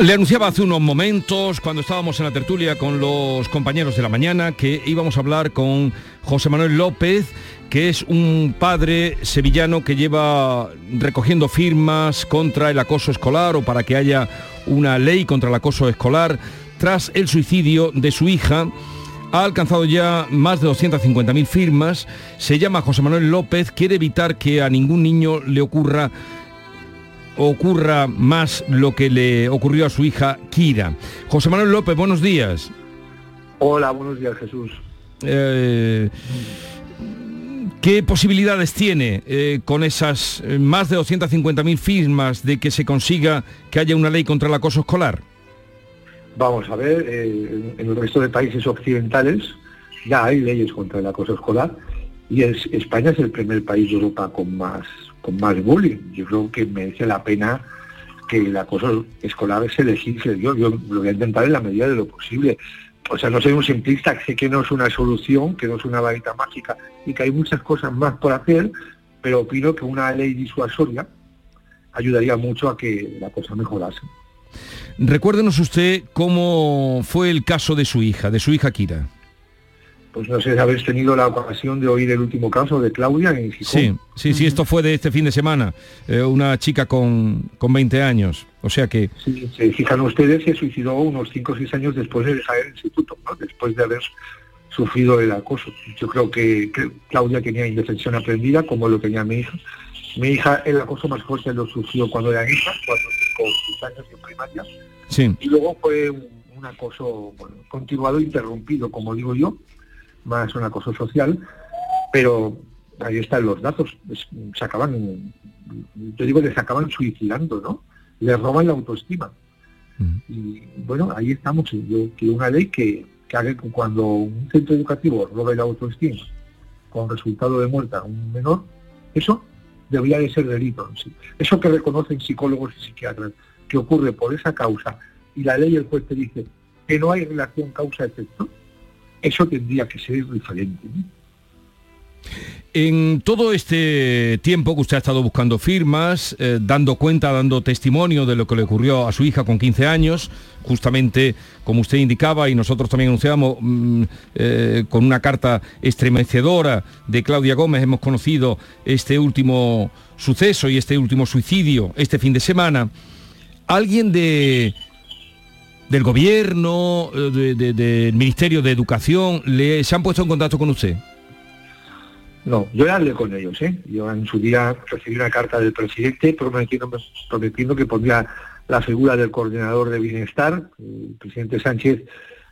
[SPEAKER 2] Le anunciaba hace unos momentos, cuando estábamos en la tertulia con los compañeros de la mañana, que íbamos a hablar con José Manuel López, que es un padre sevillano que lleva recogiendo firmas contra el acoso escolar o para que haya una ley contra el acoso escolar tras el suicidio de su hija. Ha alcanzado ya más de 250.000 firmas, se llama José Manuel López, quiere evitar que a ningún niño le ocurra ocurra más lo que le ocurrió a su hija Kira. José Manuel López, buenos días.
[SPEAKER 14] Hola, buenos días Jesús.
[SPEAKER 2] Eh, ¿Qué posibilidades tiene eh, con esas eh, más de 250.000 firmas de que se consiga que haya una ley contra el acoso escolar?
[SPEAKER 14] Vamos a ver, en el resto de países occidentales ya hay leyes contra el acoso escolar y España es el primer país de Europa con más con más bullying. Yo creo que merece la pena que el acoso escolar se legisle. Yo, yo lo voy a intentar en la medida de lo posible. O sea, no soy un simplista, sé que no es una solución, que no es una varita mágica y que hay muchas cosas más por hacer, pero opino que una ley disuasoria ayudaría mucho a que la cosa mejorase.
[SPEAKER 2] Recuérdenos usted cómo fue el caso de su hija, de su hija Kira
[SPEAKER 14] pues no sé si habéis tenido la ocasión de oír el último caso de Claudia en Gijón.
[SPEAKER 2] Sí, sí, sí, esto fue de este fin de semana, eh, una chica con, con 20 años, o sea que...
[SPEAKER 14] Sí, se fijan ustedes, se suicidó unos 5 o 6 años después de dejar el instituto, ¿no? después de haber sufrido el acoso. Yo creo que, Claudia tenía indefensión aprendida, como lo tenía mi hija. Mi hija, el acoso más fuerte lo sufrió cuando era hija, cuando con 6 años en primaria.
[SPEAKER 2] Sí.
[SPEAKER 14] Y luego fue un, un acoso bueno, continuado, interrumpido, como digo yo, más un acoso social, pero ahí están los datos, se acaban, yo digo se acaban suicidando, ¿no? Le roban la autoestima. Y bueno, ahí estamos, yo quiero una ley que, que haga que cuando un centro educativo robe la autoestima con resultado de muerte a un menor, eso debería de ser delito. Sí. Eso que reconocen psicólogos y psiquiatras, que ocurre por esa causa, y la ley el juez te dice que no hay relación causa-efecto, eso tendría que ser diferente.
[SPEAKER 2] En todo este tiempo que usted ha estado buscando firmas, eh, dando cuenta, dando testimonio de lo que le ocurrió a su hija con 15 años, justamente como usted indicaba y nosotros también anunciamos mm, eh, con una carta estremecedora de Claudia Gómez, hemos conocido este último suceso y este último suicidio este fin de semana. Alguien de del gobierno, eh, del Ministerio de Educación, le, ¿se han puesto en contacto con usted?
[SPEAKER 14] No, yo ya hablé con ellos, ¿eh? Yo en su día recibí una carta del presidente prometiendo, prometiendo que pondría la figura del coordinador de bienestar. El presidente Sánchez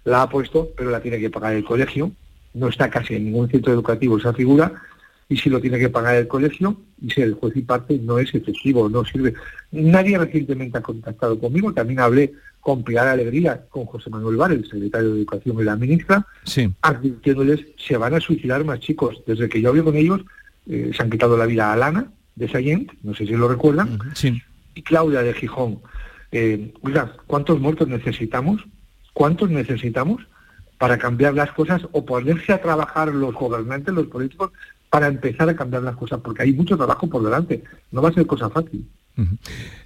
[SPEAKER 14] la ha puesto, pero la tiene que pagar el colegio. No está casi en ningún centro educativo esa figura y si lo tiene que pagar el colegio y si el juez y parte no es efectivo, no sirve. Nadie recientemente ha contactado conmigo, también hablé con Pilar Alegría, con José Manuel Bar, el secretario de Educación y la ministra, advirtiéndoles se van a suicidar más chicos. Desde que yo hablé con ellos, eh, se han quitado la vida a Alana de Sayent, no sé si lo recuerdan, y Claudia de Gijón. Eh, oiga, ¿cuántos muertos necesitamos? ¿Cuántos necesitamos para cambiar las cosas o ponerse a trabajar los gobernantes, los políticos, para empezar a cambiar las cosas, porque hay mucho trabajo por delante, no va a ser cosa fácil.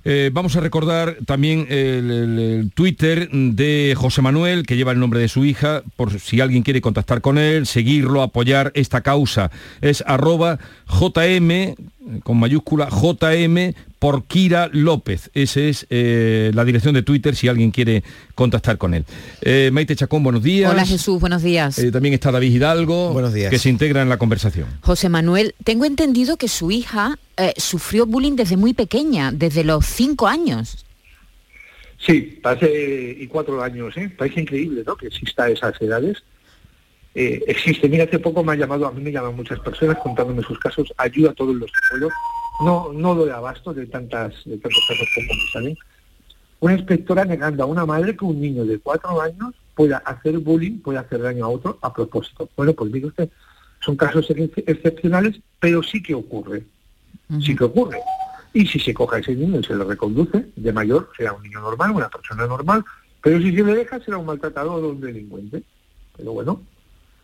[SPEAKER 2] Eh, vamos a recordar también el, Twitter de José Manuel, que lleva el nombre de su hija, por si alguien quiere contactar con él, seguirlo, apoyar esta causa. Es arroba JM, con mayúscula, JM por Kira López. Esa es eh, la dirección de Twitter si alguien quiere contactar con él. Eh, Maite Chacón, buenos días.
[SPEAKER 15] Hola Jesús, buenos días.
[SPEAKER 2] también está David Hidalgo,
[SPEAKER 16] buenos días.
[SPEAKER 2] que se integra en la conversación.
[SPEAKER 15] José Manuel, tengo entendido que su hija sufrió bullying desde muy pequeña, desde los cinco años.
[SPEAKER 14] Sí, y cuatro años, ¿eh? parece increíble ¿no? que exista esas edades. Eh, existe, mira, hace poco me ha llamado, a mí me llaman muchas personas contándome sus casos, ayuda a todos los que no, no doy abasto de, tantas, de tantos casos como me salen. Una inspectora negando a una madre que un niño de cuatro años pueda hacer bullying, pueda hacer daño a otro a propósito. Bueno, pues mire usted, son casos excepcionales, pero sí que ocurre. Sí que ocurre. Y si se coja ese niño y se lo reconduce, de mayor será un niño normal, una persona normal, pero si se le deja será un maltratador o un delincuente. Pero bueno,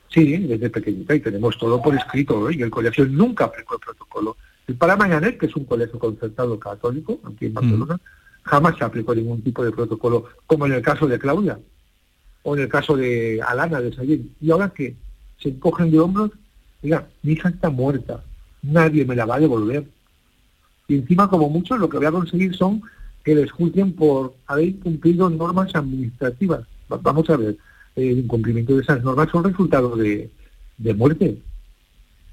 [SPEAKER 14] sí, desde pequeñita y tenemos todo por escrito, y el colegio nunca aplicó el protocolo. El Mañanet, que es un colegio concertado católico aquí en Barcelona, jamás se aplicó ningún tipo de protocolo, como en el caso de Claudia, o en el caso de Alana de Sayén. Y ahora que se encogen de hombros, diga, mi hija está muerta, nadie me la va a devolver y encima como mucho lo que voy a conseguir son que les juzguen por haber incumplido normas administrativas. Vamos a ver, el incumplimiento de esas normas son resultado de, de muerte.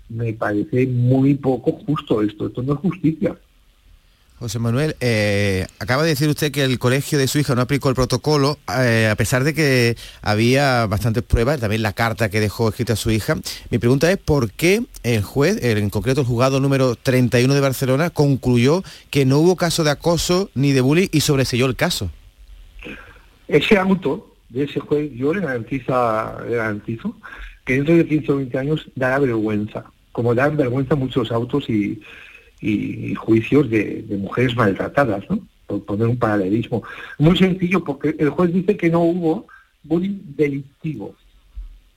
[SPEAKER 14] Me parece muy poco justo esto, esto no es justicia.
[SPEAKER 16] José Manuel, eh, acaba de decir usted que el colegio de su hija no aplicó el protocolo, eh, a pesar de que había bastantes pruebas, también la carta que dejó escrita su hija. Mi pregunta es por qué el juez, en concreto el juzgado número 31 de Barcelona, concluyó que no hubo caso de acoso ni de bullying y sobreselló el caso.
[SPEAKER 14] Ese auto de ese juez, yo le, garantiza, le garantizo que dentro de 15 o 20 años dará vergüenza, como dan vergüenza muchos autos y juicios de, mujeres maltratadas, ¿no? por poner un paralelismo. Muy sencillo, porque el juez dice que no hubo bullying delictivo,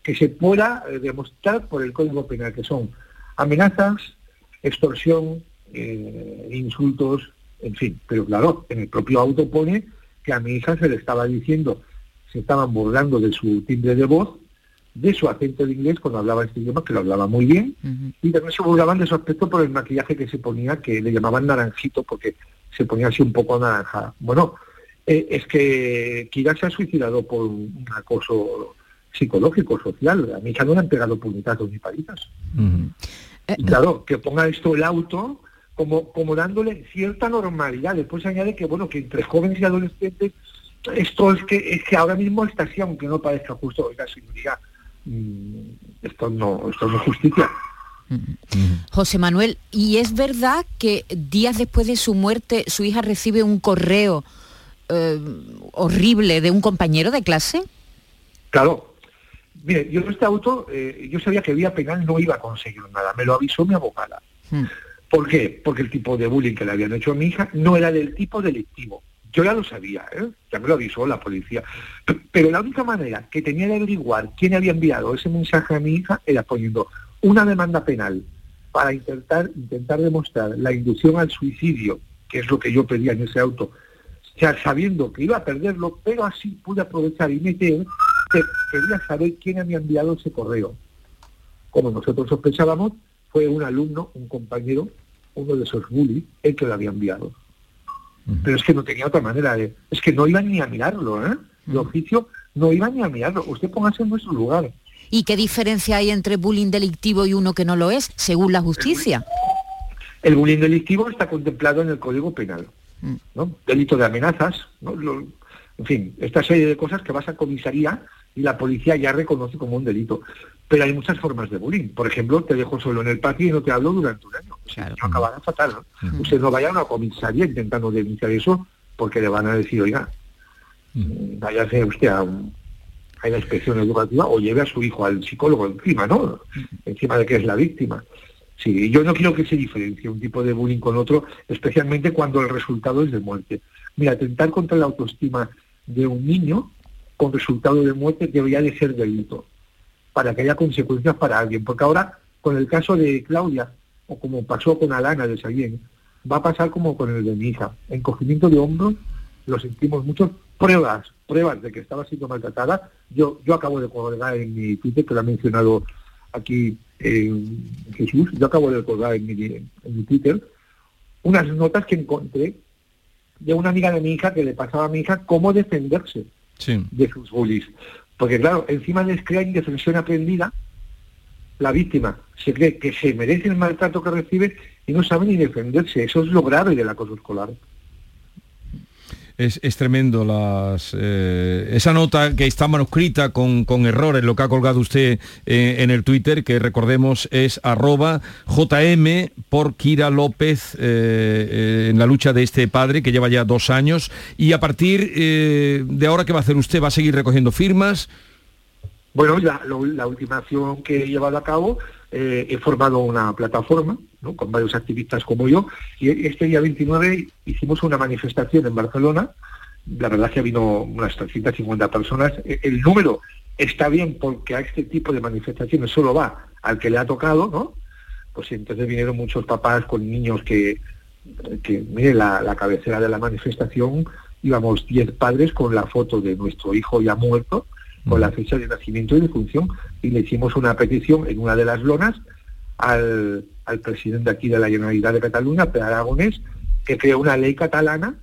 [SPEAKER 14] que se pueda eh, demostrar por el Código Penal, que son amenazas, extorsión, eh, insultos, en fin. Pero claro, en el propio auto pone que a mi hija se le estaba diciendo, se estaban burlando de su timbre de voz de su acento de inglés cuando hablaba este idioma, que lo hablaba muy bien, y también se burlaban de su aspecto por el maquillaje que se ponía, que le llamaban naranjito porque se ponía así un poco anaranjada. Bueno, eh, es que Kira se ha suicidado por un acoso psicológico, social. A mi hija no le han pegado puñetazos ni palitas. Y claro, que ponga esto el auto como, como dándole cierta normalidad. Después añade que, bueno, que entre jóvenes y adolescentes esto es que, es que ahora mismo está así, aunque no parezca justo, oiga, señoría, Mm, esto no, esto no es justicia. [laughs]
[SPEAKER 15] José Manuel, ¿y es verdad que días después de su muerte su hija recibe un correo eh, horrible de un compañero de clase?
[SPEAKER 14] Claro. Mire, yo este auto, eh, yo sabía que vía penal no iba a conseguir nada, me lo avisó mi abogada. Hmm. ¿Por qué? Porque el tipo de bullying que le habían hecho a mi hija no era del tipo delictivo. Yo ya lo sabía, ¿eh? ya me lo avisó la policía. Pero la única manera que tenía de averiguar quién había enviado ese mensaje a mi hija era poniendo una demanda penal para intentar, intentar demostrar la inducción al suicidio, que es lo que yo pedía en ese auto, sea, sabiendo que iba a perderlo, pero así pude aprovechar y meter que quería saber quién había enviado ese correo. Como nosotros sospechábamos, fue un alumno, un compañero, uno de esos bullies, el que lo había enviado. Pero es que no tenía otra manera de... Es que no iban ni a mirarlo, ¿eh? De oficio no iban ni a mirarlo. Usted póngase en nuestro lugar.
[SPEAKER 15] ¿Y qué diferencia hay entre bullying delictivo y uno que no lo es, según la justicia?
[SPEAKER 14] El bullying delictivo está contemplado en el Código Penal. ¿no? Delito de amenazas, ¿no? Lo- en fin, esta serie de cosas que vas a comisaría y la policía ya reconoce como un delito. Pero hay muchas formas de bullying. Por ejemplo, te dejo solo en el patio y no te hablo durante un año. O sea, no acabará fatal. ¿no? Usted no vaya a una comisaría intentando denunciar eso porque le van a decir, oiga, váyase usted a, un- a la inspección educativa o lleve a su hijo al psicólogo encima, ¿no? Encima de que es la víctima. Sí, yo no quiero que se diferencie un tipo de bullying con otro, especialmente cuando el resultado es de muerte. Mira, atentar contra la autoestima de un niño con resultado de muerte debería de ser delito, para que haya consecuencias para alguien. Porque ahora, con el caso de Claudia, o como pasó con Alana de Sallén, va a pasar como con el de mi hija. Encogimiento de hombros, lo sentimos mucho. Pruebas, pruebas de que estaba siendo maltratada. Yo, yo acabo de colgar en mi Twitter, que lo ha mencionado aquí eh, Jesús, yo acabo de colgar en mi, en mi Twitter, unas notas que encontré de una amiga de mi hija que le pasaba a mi hija cómo defenderse De sus bullies. Porque claro, encima les crea indefensión aprendida, la víctima se cree que se merece el maltrato que recibe y no sabe ni defenderse. Eso es lo grave del acoso escolar.
[SPEAKER 2] Es, es tremendo las, eh, esa nota que está manuscrita con, con errores, lo que ha colgado usted eh, en el Twitter, que recordemos es arroba JM por Kira López eh, en la lucha de este padre que lleva ya dos años. Y a partir de ahora, ¿qué va a hacer usted? ¿Va a seguir recogiendo firmas?
[SPEAKER 14] Bueno, la última acción que he llevado a cabo, eh, he formado una plataforma con varios activistas como yo, y este día 29 hicimos una manifestación en Barcelona, la verdad es que vino unas 350 personas, E- el número está bien porque a este tipo de manifestaciones solo va al que le ha tocado, ¿no? Pues entonces vinieron muchos papás con niños que, que mire, la cabecera de la manifestación íbamos 10 padres con la foto de nuestro hijo ya muerto, con la fecha de nacimiento y de función, y le hicimos una petición en una de las lonas al, al presidente aquí de la Generalitat de Cataluña, Pere Aragonés, que creó una ley catalana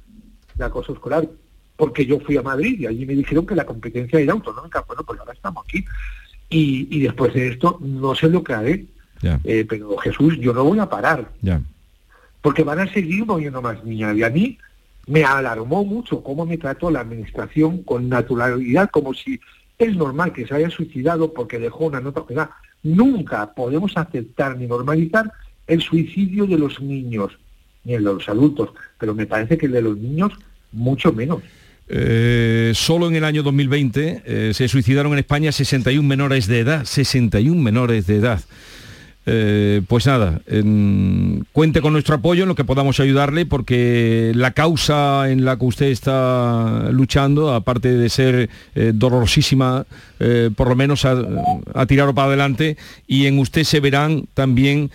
[SPEAKER 14] de acoso escolar, porque yo fui a Madrid y allí me dijeron que la competencia era autonómica. Bueno, pues ahora estamos aquí. Y, y después de esto, no sé lo que haré, eh, pero Jesús, yo no voy a parar porque van a seguir muriendo más niñas. Y a mí me alarmó mucho cómo me trató la administración con naturalidad, como si es normal que se haya suicidado porque dejó una nota. Oiga, Nunca podemos aceptar ni normalizar el suicidio de los niños, ni el de los adultos, pero me parece que el de los niños mucho menos.
[SPEAKER 2] Eh, solo en el año 2020 eh, se suicidaron en España 61 menores de edad, 61 menores de edad. Eh, pues nada, en- cuente con nuestro apoyo en lo que podamos ayudarle porque la causa en la que usted está luchando, aparte de ser eh, dolorosísima, eh, por lo menos a, a tirarlo para adelante y en usted se verán también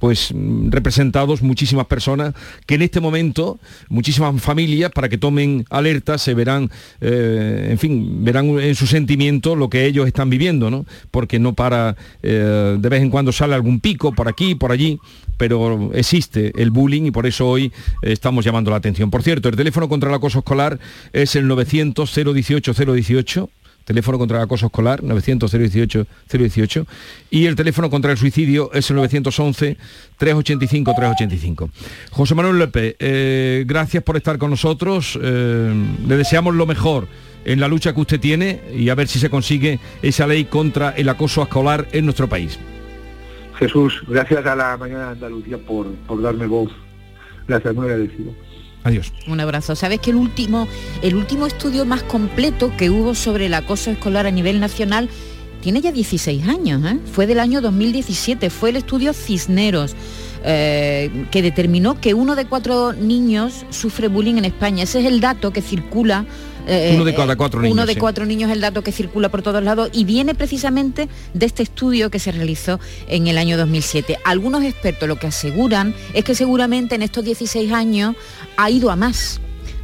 [SPEAKER 2] pues representados muchísimas personas que en este momento, muchísimas familias para que tomen alerta, se verán, en fin, verán en su sentimiento lo que ellos están viviendo, ¿no? Porque no para, de vez en cuando sale algún pico por aquí, por allí, pero existe el bullying y por eso hoy estamos llamando la atención. Por cierto, el teléfono contra el acoso escolar es el 900-018-018 teléfono contra el acoso escolar 900-018-018 y el teléfono contra el suicidio es el 911-385-385. José Manuel López, eh, gracias por estar con nosotros, eh, le deseamos lo mejor en la lucha que usted tiene y a ver si se consigue esa ley contra el acoso escolar en nuestro país.
[SPEAKER 14] Jesús, gracias a la Mañana de Andalucía por, por darme voz. Gracias, muy agradecido.
[SPEAKER 2] Adiós.
[SPEAKER 15] Un abrazo. Sabes que el último, el último estudio más completo que hubo sobre el acoso escolar a nivel nacional tiene ya 16 años, ¿eh? fue del año 2017, fue el estudio Cisneros. eh, que determinó que uno de cuatro niños sufre bullying en España. Ese es el dato que circula eh,
[SPEAKER 2] Uno de cada cuatro
[SPEAKER 15] uno
[SPEAKER 2] niños,
[SPEAKER 15] de
[SPEAKER 2] sí.
[SPEAKER 15] cuatro niños es el dato que circula por todos lados y viene precisamente de este estudio que se realizó en el año 2007. Algunos expertos lo que aseguran es que seguramente en estos 16 años ha ido a más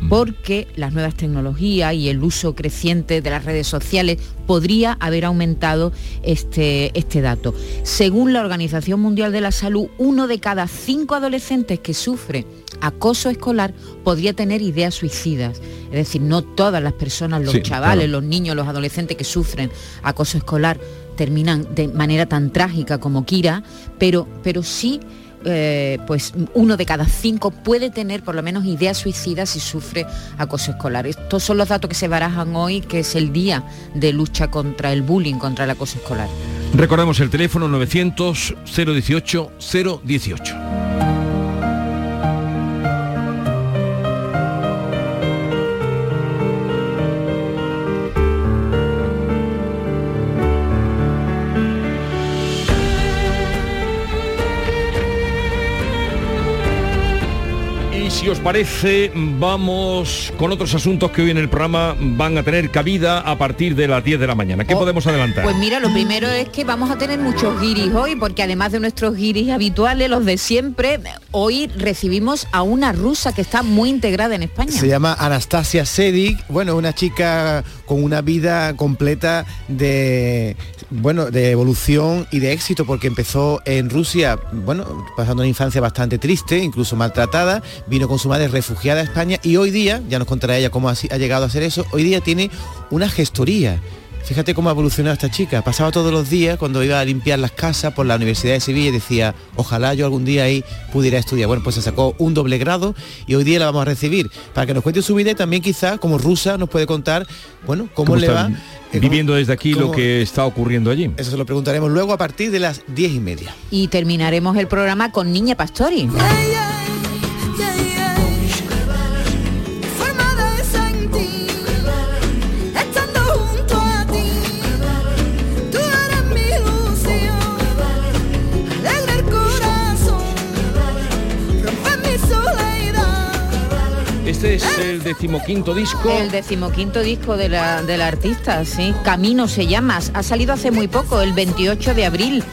[SPEAKER 15] porque las nuevas tecnologías y el uso creciente de las redes sociales podría haber aumentado este, este dato. Según la Organización Mundial de la Salud, uno de cada cinco adolescentes que sufre acoso escolar podría tener ideas suicidas. Es decir, no todas las personas, los
[SPEAKER 2] Sí,
[SPEAKER 15] chavales,
[SPEAKER 2] claro.
[SPEAKER 15] los niños, los adolescentes que sufren acoso escolar terminan de manera tan trágica como Kira, pero, pero sí eh, pues uno de cada cinco puede tener por lo menos ideas suicidas si sufre acoso escolar. Estos son los datos que se barajan hoy, que es el día de lucha contra el bullying, contra el acoso escolar.
[SPEAKER 2] Recordamos el teléfono 900 018 018. Si os parece, vamos con otros asuntos que hoy en el programa van a tener cabida a partir de las 10 de la mañana. ¿Qué podemos adelantar?
[SPEAKER 15] Pues mira, lo primero es que vamos a tener muchos guiris hoy, porque además de nuestros guiris habituales, los de siempre, hoy recibimos a una rusa que está muy integrada en España.
[SPEAKER 16] Se llama Anastasia Sedik, bueno, una chica con una vida completa de bueno, de evolución y de éxito porque empezó en Rusia, bueno, pasando una infancia bastante triste, incluso maltratada, vino con su madre refugiada a España y hoy día, ya nos contará ella cómo ha, ha llegado a hacer eso, hoy día tiene una gestoría. Fíjate cómo ha evolucionado esta chica. Pasaba todos los días cuando iba a limpiar las casas por la Universidad de Sevilla y decía, ojalá yo algún día ahí pudiera estudiar. Bueno, pues se sacó un doble grado y hoy día la vamos a recibir para que nos cuente su vida y también quizá como rusa nos puede contar, bueno, cómo, le
[SPEAKER 2] está
[SPEAKER 16] va. eh,
[SPEAKER 2] viviendo desde aquí lo que está ocurriendo allí.
[SPEAKER 16] Eso se lo preguntaremos luego a partir de las diez y media.
[SPEAKER 15] Y terminaremos el programa con Niña Pastori.
[SPEAKER 2] Este es el decimoquinto disco.
[SPEAKER 15] El decimoquinto disco de la, de la artista, sí. Camino se llama. Ha salido hace muy poco, el 28 de abril.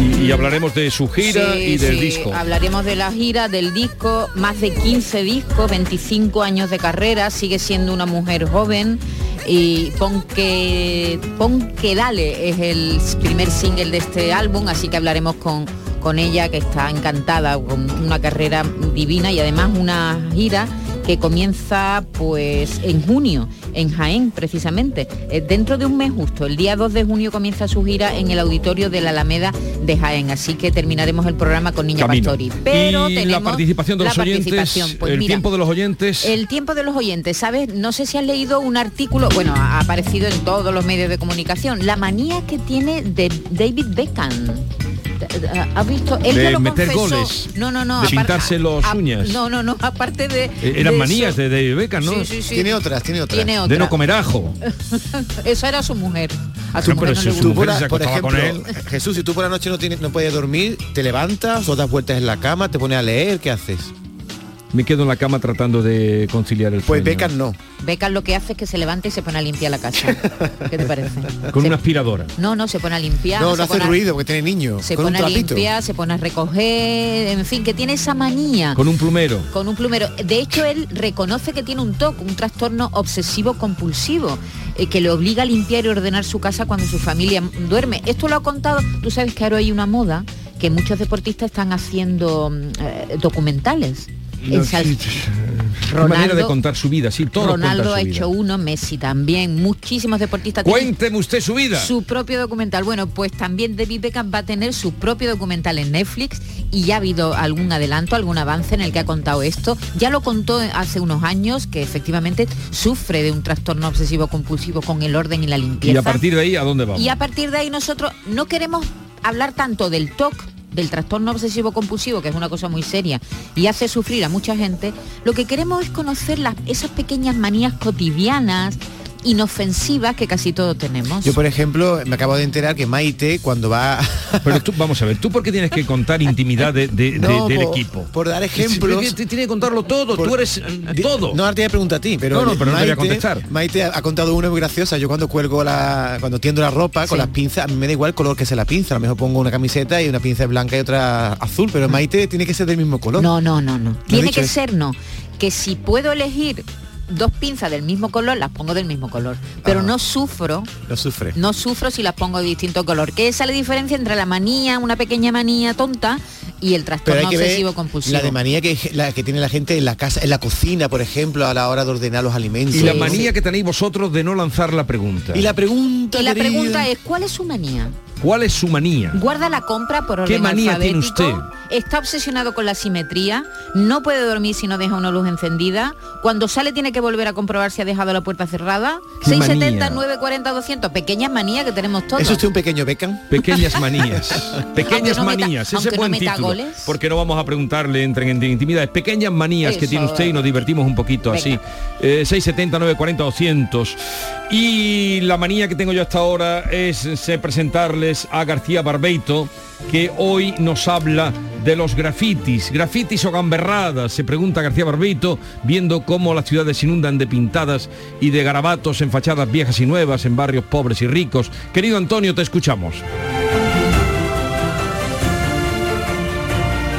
[SPEAKER 2] Y, y hablaremos de su gira
[SPEAKER 15] Sí,
[SPEAKER 2] y del
[SPEAKER 15] sí,
[SPEAKER 2] disco.
[SPEAKER 15] Hablaremos de la gira, del disco, más de 15 discos, 25 años de carrera, sigue siendo una mujer joven y Pon que, Pon que Dale es el primer single de este álbum, así que hablaremos con, con ella que está encantada, con una carrera divina y además una gira que comienza pues en junio en Jaén precisamente Eh, dentro de un mes justo el día 2 de junio comienza su gira en el auditorio de la Alameda de Jaén así que terminaremos el programa con Niña
[SPEAKER 2] Camino.
[SPEAKER 15] Pastori pero
[SPEAKER 2] y la
[SPEAKER 15] tenemos
[SPEAKER 2] participación de los oyentes.
[SPEAKER 15] Pues
[SPEAKER 2] el
[SPEAKER 15] mira,
[SPEAKER 2] tiempo de los oyentes.
[SPEAKER 15] el tiempo de los oyentes, ¿sabes? No sé si has leído un artículo, bueno, ha aparecido en todos los medios de comunicación, la manía que tiene de David Beckham. ¿Has visto? Él
[SPEAKER 2] De
[SPEAKER 15] ya lo
[SPEAKER 2] meter
[SPEAKER 15] confesó.
[SPEAKER 2] goles,
[SPEAKER 15] No, no, no.
[SPEAKER 2] de pintarse los
[SPEAKER 15] a-
[SPEAKER 2] uñas.
[SPEAKER 15] No, no, no. Aparte de.
[SPEAKER 2] Eh, Eran
[SPEAKER 15] de
[SPEAKER 2] manías
[SPEAKER 15] eso-
[SPEAKER 2] de David Beckham, ¿no?
[SPEAKER 15] Sí, sí, sí.
[SPEAKER 16] Tiene otras, tiene otras.
[SPEAKER 15] Tiene
[SPEAKER 2] De
[SPEAKER 15] otra.
[SPEAKER 2] no comer ajo. [laughs]
[SPEAKER 15] Eso era su mujer. A su
[SPEAKER 2] No, pero
[SPEAKER 15] mujer no
[SPEAKER 2] si
[SPEAKER 15] le
[SPEAKER 2] su
[SPEAKER 15] gusta.
[SPEAKER 16] Tú por,
[SPEAKER 2] mujer se
[SPEAKER 16] ejemplo,
[SPEAKER 2] con él.
[SPEAKER 16] Jesús, si tú por la noche no, tienes, no puedes dormir, te levantas o das vueltas en la cama, te pones a leer, ¿qué haces?
[SPEAKER 2] Me quedo en la cama tratando de conciliar el
[SPEAKER 16] Pues
[SPEAKER 2] sueño.
[SPEAKER 16] Beckham no.
[SPEAKER 15] Beckham lo que hace es que se levanta y se pone a limpiar la casa. [laughs] ¿Qué te parece?
[SPEAKER 2] Con
[SPEAKER 15] Se-
[SPEAKER 2] una aspiradora.
[SPEAKER 15] No, no, se pone a limpiar.
[SPEAKER 16] No, no hace
[SPEAKER 15] a-
[SPEAKER 16] ruido porque tiene niños.
[SPEAKER 15] se
[SPEAKER 16] con un
[SPEAKER 15] pone a limpiar, se pone a recoger, en fin, que tiene esa manía.
[SPEAKER 2] Con un plumero.
[SPEAKER 15] Con un plumero. De hecho, él reconoce que tiene un TOC, un trastorno obsesivo compulsivo, eh, que le obliga a limpiar y ordenar su casa cuando su familia duerme. Esto lo ha contado, tú sabes que ahora hay una moda que muchos deportistas están haciendo mm, eh, documentales.
[SPEAKER 2] No, sí,
[SPEAKER 15] Ronaldo-
[SPEAKER 2] manera de contar su vida, sí, todo
[SPEAKER 15] Ronaldo ha hecho
[SPEAKER 2] vida.
[SPEAKER 15] uno, Messi también, muchísimos deportistas.
[SPEAKER 2] Cuénteme usted su vida.
[SPEAKER 15] Su propio documental. Bueno, pues también David Beckham va a tener su propio documental en Netflix y ya ha habido algún adelanto, algún avance en el que ha contado esto. Ya lo contó hace unos años que efectivamente sufre de un trastorno obsesivo compulsivo con el orden y la limpieza.
[SPEAKER 2] Y a partir de ahí, ¿a dónde vamos?
[SPEAKER 15] Y a partir de ahí nosotros no queremos hablar tanto del TOC, del trastorno obsesivo compulsivo, que es una cosa muy seria y hace sufrir a mucha gente, lo que queremos es conocer las, esas pequeñas manías cotidianas inofensivas que casi todos tenemos.
[SPEAKER 16] Yo, por ejemplo, me acabo de enterar que Maite, cuando va... [laughs]
[SPEAKER 2] Pero tú, vamos a ver, ¿tú por qué tienes que contar intimidad de- de- de-
[SPEAKER 16] No,
[SPEAKER 2] del
[SPEAKER 16] por-
[SPEAKER 2] equipo?
[SPEAKER 16] Por dar ejemplos...
[SPEAKER 2] Sí, Tiene que contarlo todo, tú eres eh, todo.
[SPEAKER 16] No, ahora te voy a preguntar a ti, pero...
[SPEAKER 2] No, no, pero no te voy a
[SPEAKER 16] Maite-
[SPEAKER 2] contestar.
[SPEAKER 16] Maite ha ha contado una muy graciosa. Yo cuando cuelgo la... Cuando tiendo la ropa con las pinzas, a mí me da igual el color que sea la pinza. A lo mejor pongo una camiseta y una pinza es blanca y otra azul, pero Maite tiene que ser del mismo color.
[SPEAKER 15] No, no, no, no. Tiene que
[SPEAKER 16] eso.
[SPEAKER 15] ser no. Que si puedo elegir dos pinzas del mismo color, las pongo del mismo color. Pero
[SPEAKER 16] Ah.
[SPEAKER 15] no sufro,
[SPEAKER 16] No sufre.
[SPEAKER 15] no sufro si las pongo de distinto color. Que esa es la diferencia entre la manía, una pequeña manía tonta, y el trastorno obsesivo compulsivo.
[SPEAKER 16] la de manía que, la que tiene la gente en la casa, en la cocina, por ejemplo, a la hora de ordenar los alimentos.
[SPEAKER 2] Y la manía que tenéis vosotros de no lanzar la pregunta.
[SPEAKER 16] Y la pregunta,
[SPEAKER 15] Y la
[SPEAKER 16] querida.
[SPEAKER 15] pregunta es, ¿cuál es su manía?
[SPEAKER 2] ¿Cuál es su manía?
[SPEAKER 15] Guarda la compra por orden
[SPEAKER 2] ¿Qué manía tiene usted?
[SPEAKER 15] Está obsesionado con la simetría, no puede dormir si no deja una luz encendida, cuando sale tiene que volver a comprobar si ha dejado la puerta cerrada.
[SPEAKER 16] ¿Qué
[SPEAKER 15] 670,
[SPEAKER 16] manía?
[SPEAKER 15] 940, 200, pequeñas manías que tenemos todos.
[SPEAKER 16] ¿Es usted un pequeño Beckham?
[SPEAKER 2] Pequeñas [laughs] manías. Pequeñas
[SPEAKER 15] Aunque no meta-
[SPEAKER 2] manías. Ese
[SPEAKER 15] no
[SPEAKER 2] buen
[SPEAKER 15] meta
[SPEAKER 2] título.
[SPEAKER 15] goles.
[SPEAKER 2] Porque no vamos a preguntarle, entren en intimidades. Pequeñas manías que tiene usted y nos divertimos un poquito
[SPEAKER 15] Venga.
[SPEAKER 2] así. Eh, 670, 940, 200. Y la manía que tengo yo hasta ahora es eh, presentarles a García Barbeito, que hoy nos habla de los grafitis. Grafitis o gamberradas, se pregunta García Barbeito, viendo cómo las ciudades inundan de pintadas y de garabatos en fachadas viejas y nuevas, en barrios pobres y ricos. Querido Antonio, te escuchamos.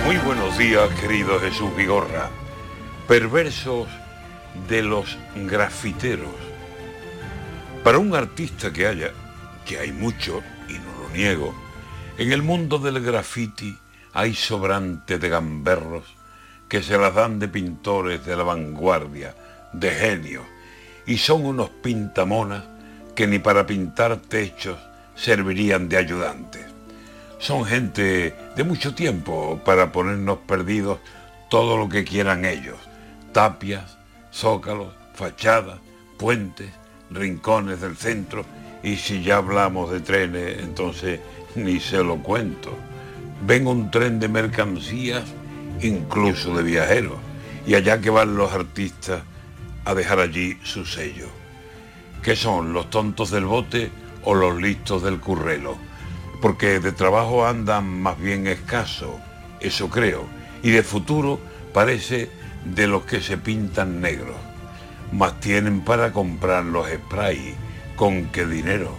[SPEAKER 17] Muy buenos días, querido Jesús Vigorra. Perversos de los grafiteros. Para un artista que haya, que hay mucho, y no lo en el mundo del graffiti hay sobrante de gamberros que se las dan de pintores de la vanguardia, de genios, y son unos pintamonas que ni para pintar techos servirían de ayudantes. Son gente de mucho tiempo para ponernos perdidos todo lo que quieran ellos. Tapias, zócalos, fachadas, puentes, rincones del centro y si ya hablamos de trenes, entonces ni se lo cuento. Ven un tren de mercancías, incluso de viajeros, y allá que van los artistas a dejar allí su sello. ¿Qué son, los tontos del bote o los listos del currelo? Porque de trabajo andan más bien escaso, eso creo, y de futuro parece de los que se pintan negros. Más tienen para comprar los sprays. ¿Con qué dinero?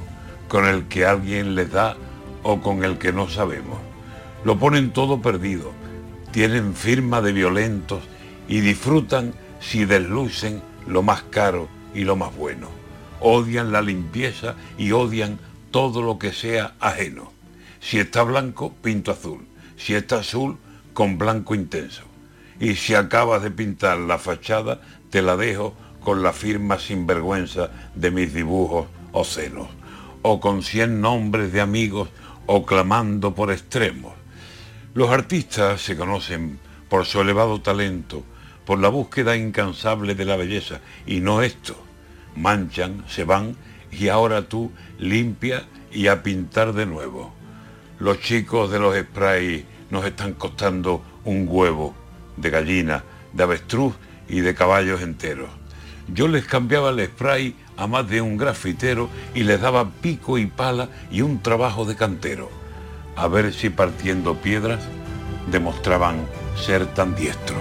[SPEAKER 17] ¿Con el que alguien les da o con el que no sabemos? Lo ponen todo perdido. Tienen firma de violentos y disfrutan si deslucen lo más caro y lo más bueno. Odian la limpieza y odian todo lo que sea ajeno. Si está blanco, pinto azul. Si está azul, con blanco intenso. Y si acabas de pintar la fachada, te la dejo con la firma sinvergüenza de mis dibujos o senos. O con cien nombres de amigos o clamando por extremos. Los artistas se conocen por su elevado talento, por la búsqueda incansable de la belleza, y no esto. Manchan, se van, y ahora tú limpia y a pintar de nuevo. Los chicos de los sprays nos están costando un huevo de gallina, de avestruz y de caballos enteros. Yo les cambiaba el spray a más de un grafitero y les daba pico y pala y un trabajo de cantero. A ver si partiendo piedras demostraban ser tan diestros.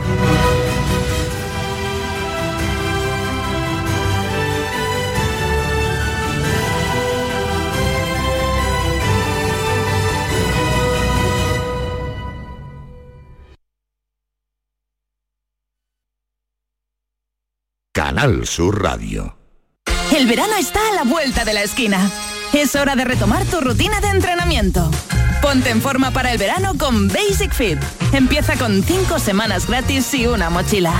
[SPEAKER 18] Sur Radio.
[SPEAKER 8] El verano está a la vuelta de la esquina. Es hora de retomar tu rutina de entrenamiento. Ponte en forma para el verano con Basic Fit. Empieza con 5 semanas gratis y una mochila.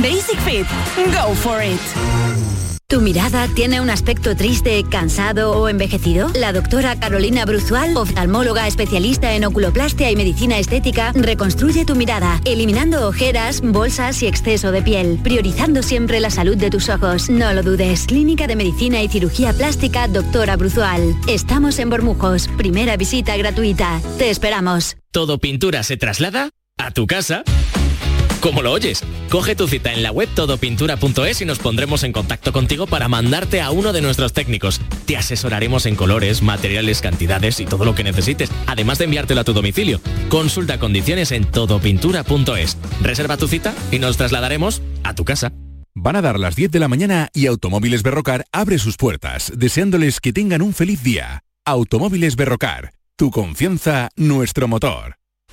[SPEAKER 8] Basic Fit. Go for it.
[SPEAKER 19] ¿Tu mirada tiene un aspecto triste, cansado o envejecido? La doctora Carolina Bruzual, oftalmóloga especialista en oculoplastia y medicina estética, reconstruye tu mirada, eliminando ojeras, bolsas y exceso de piel, priorizando siempre la salud de tus ojos. No lo dudes. Clínica de Medicina y Cirugía Plástica, doctora Bruzual. Estamos en Bormujos. Primera visita gratuita. Te esperamos.
[SPEAKER 20] Todo pintura se traslada a tu casa.
[SPEAKER 18] Como lo oyes, coge tu cita en la web todopintura.es y nos pondremos en contacto contigo para mandarte a uno de nuestros técnicos. Te asesoraremos en colores, materiales, cantidades y todo lo que necesites, además de enviártelo a tu domicilio. Consulta condiciones en todopintura.es. Reserva tu cita y nos trasladaremos a tu casa.
[SPEAKER 21] Van a dar las 10 de la mañana y Automóviles Berrocar abre sus puertas, deseándoles que tengan un feliz día. Automóviles Berrocar, tu confianza, nuestro motor.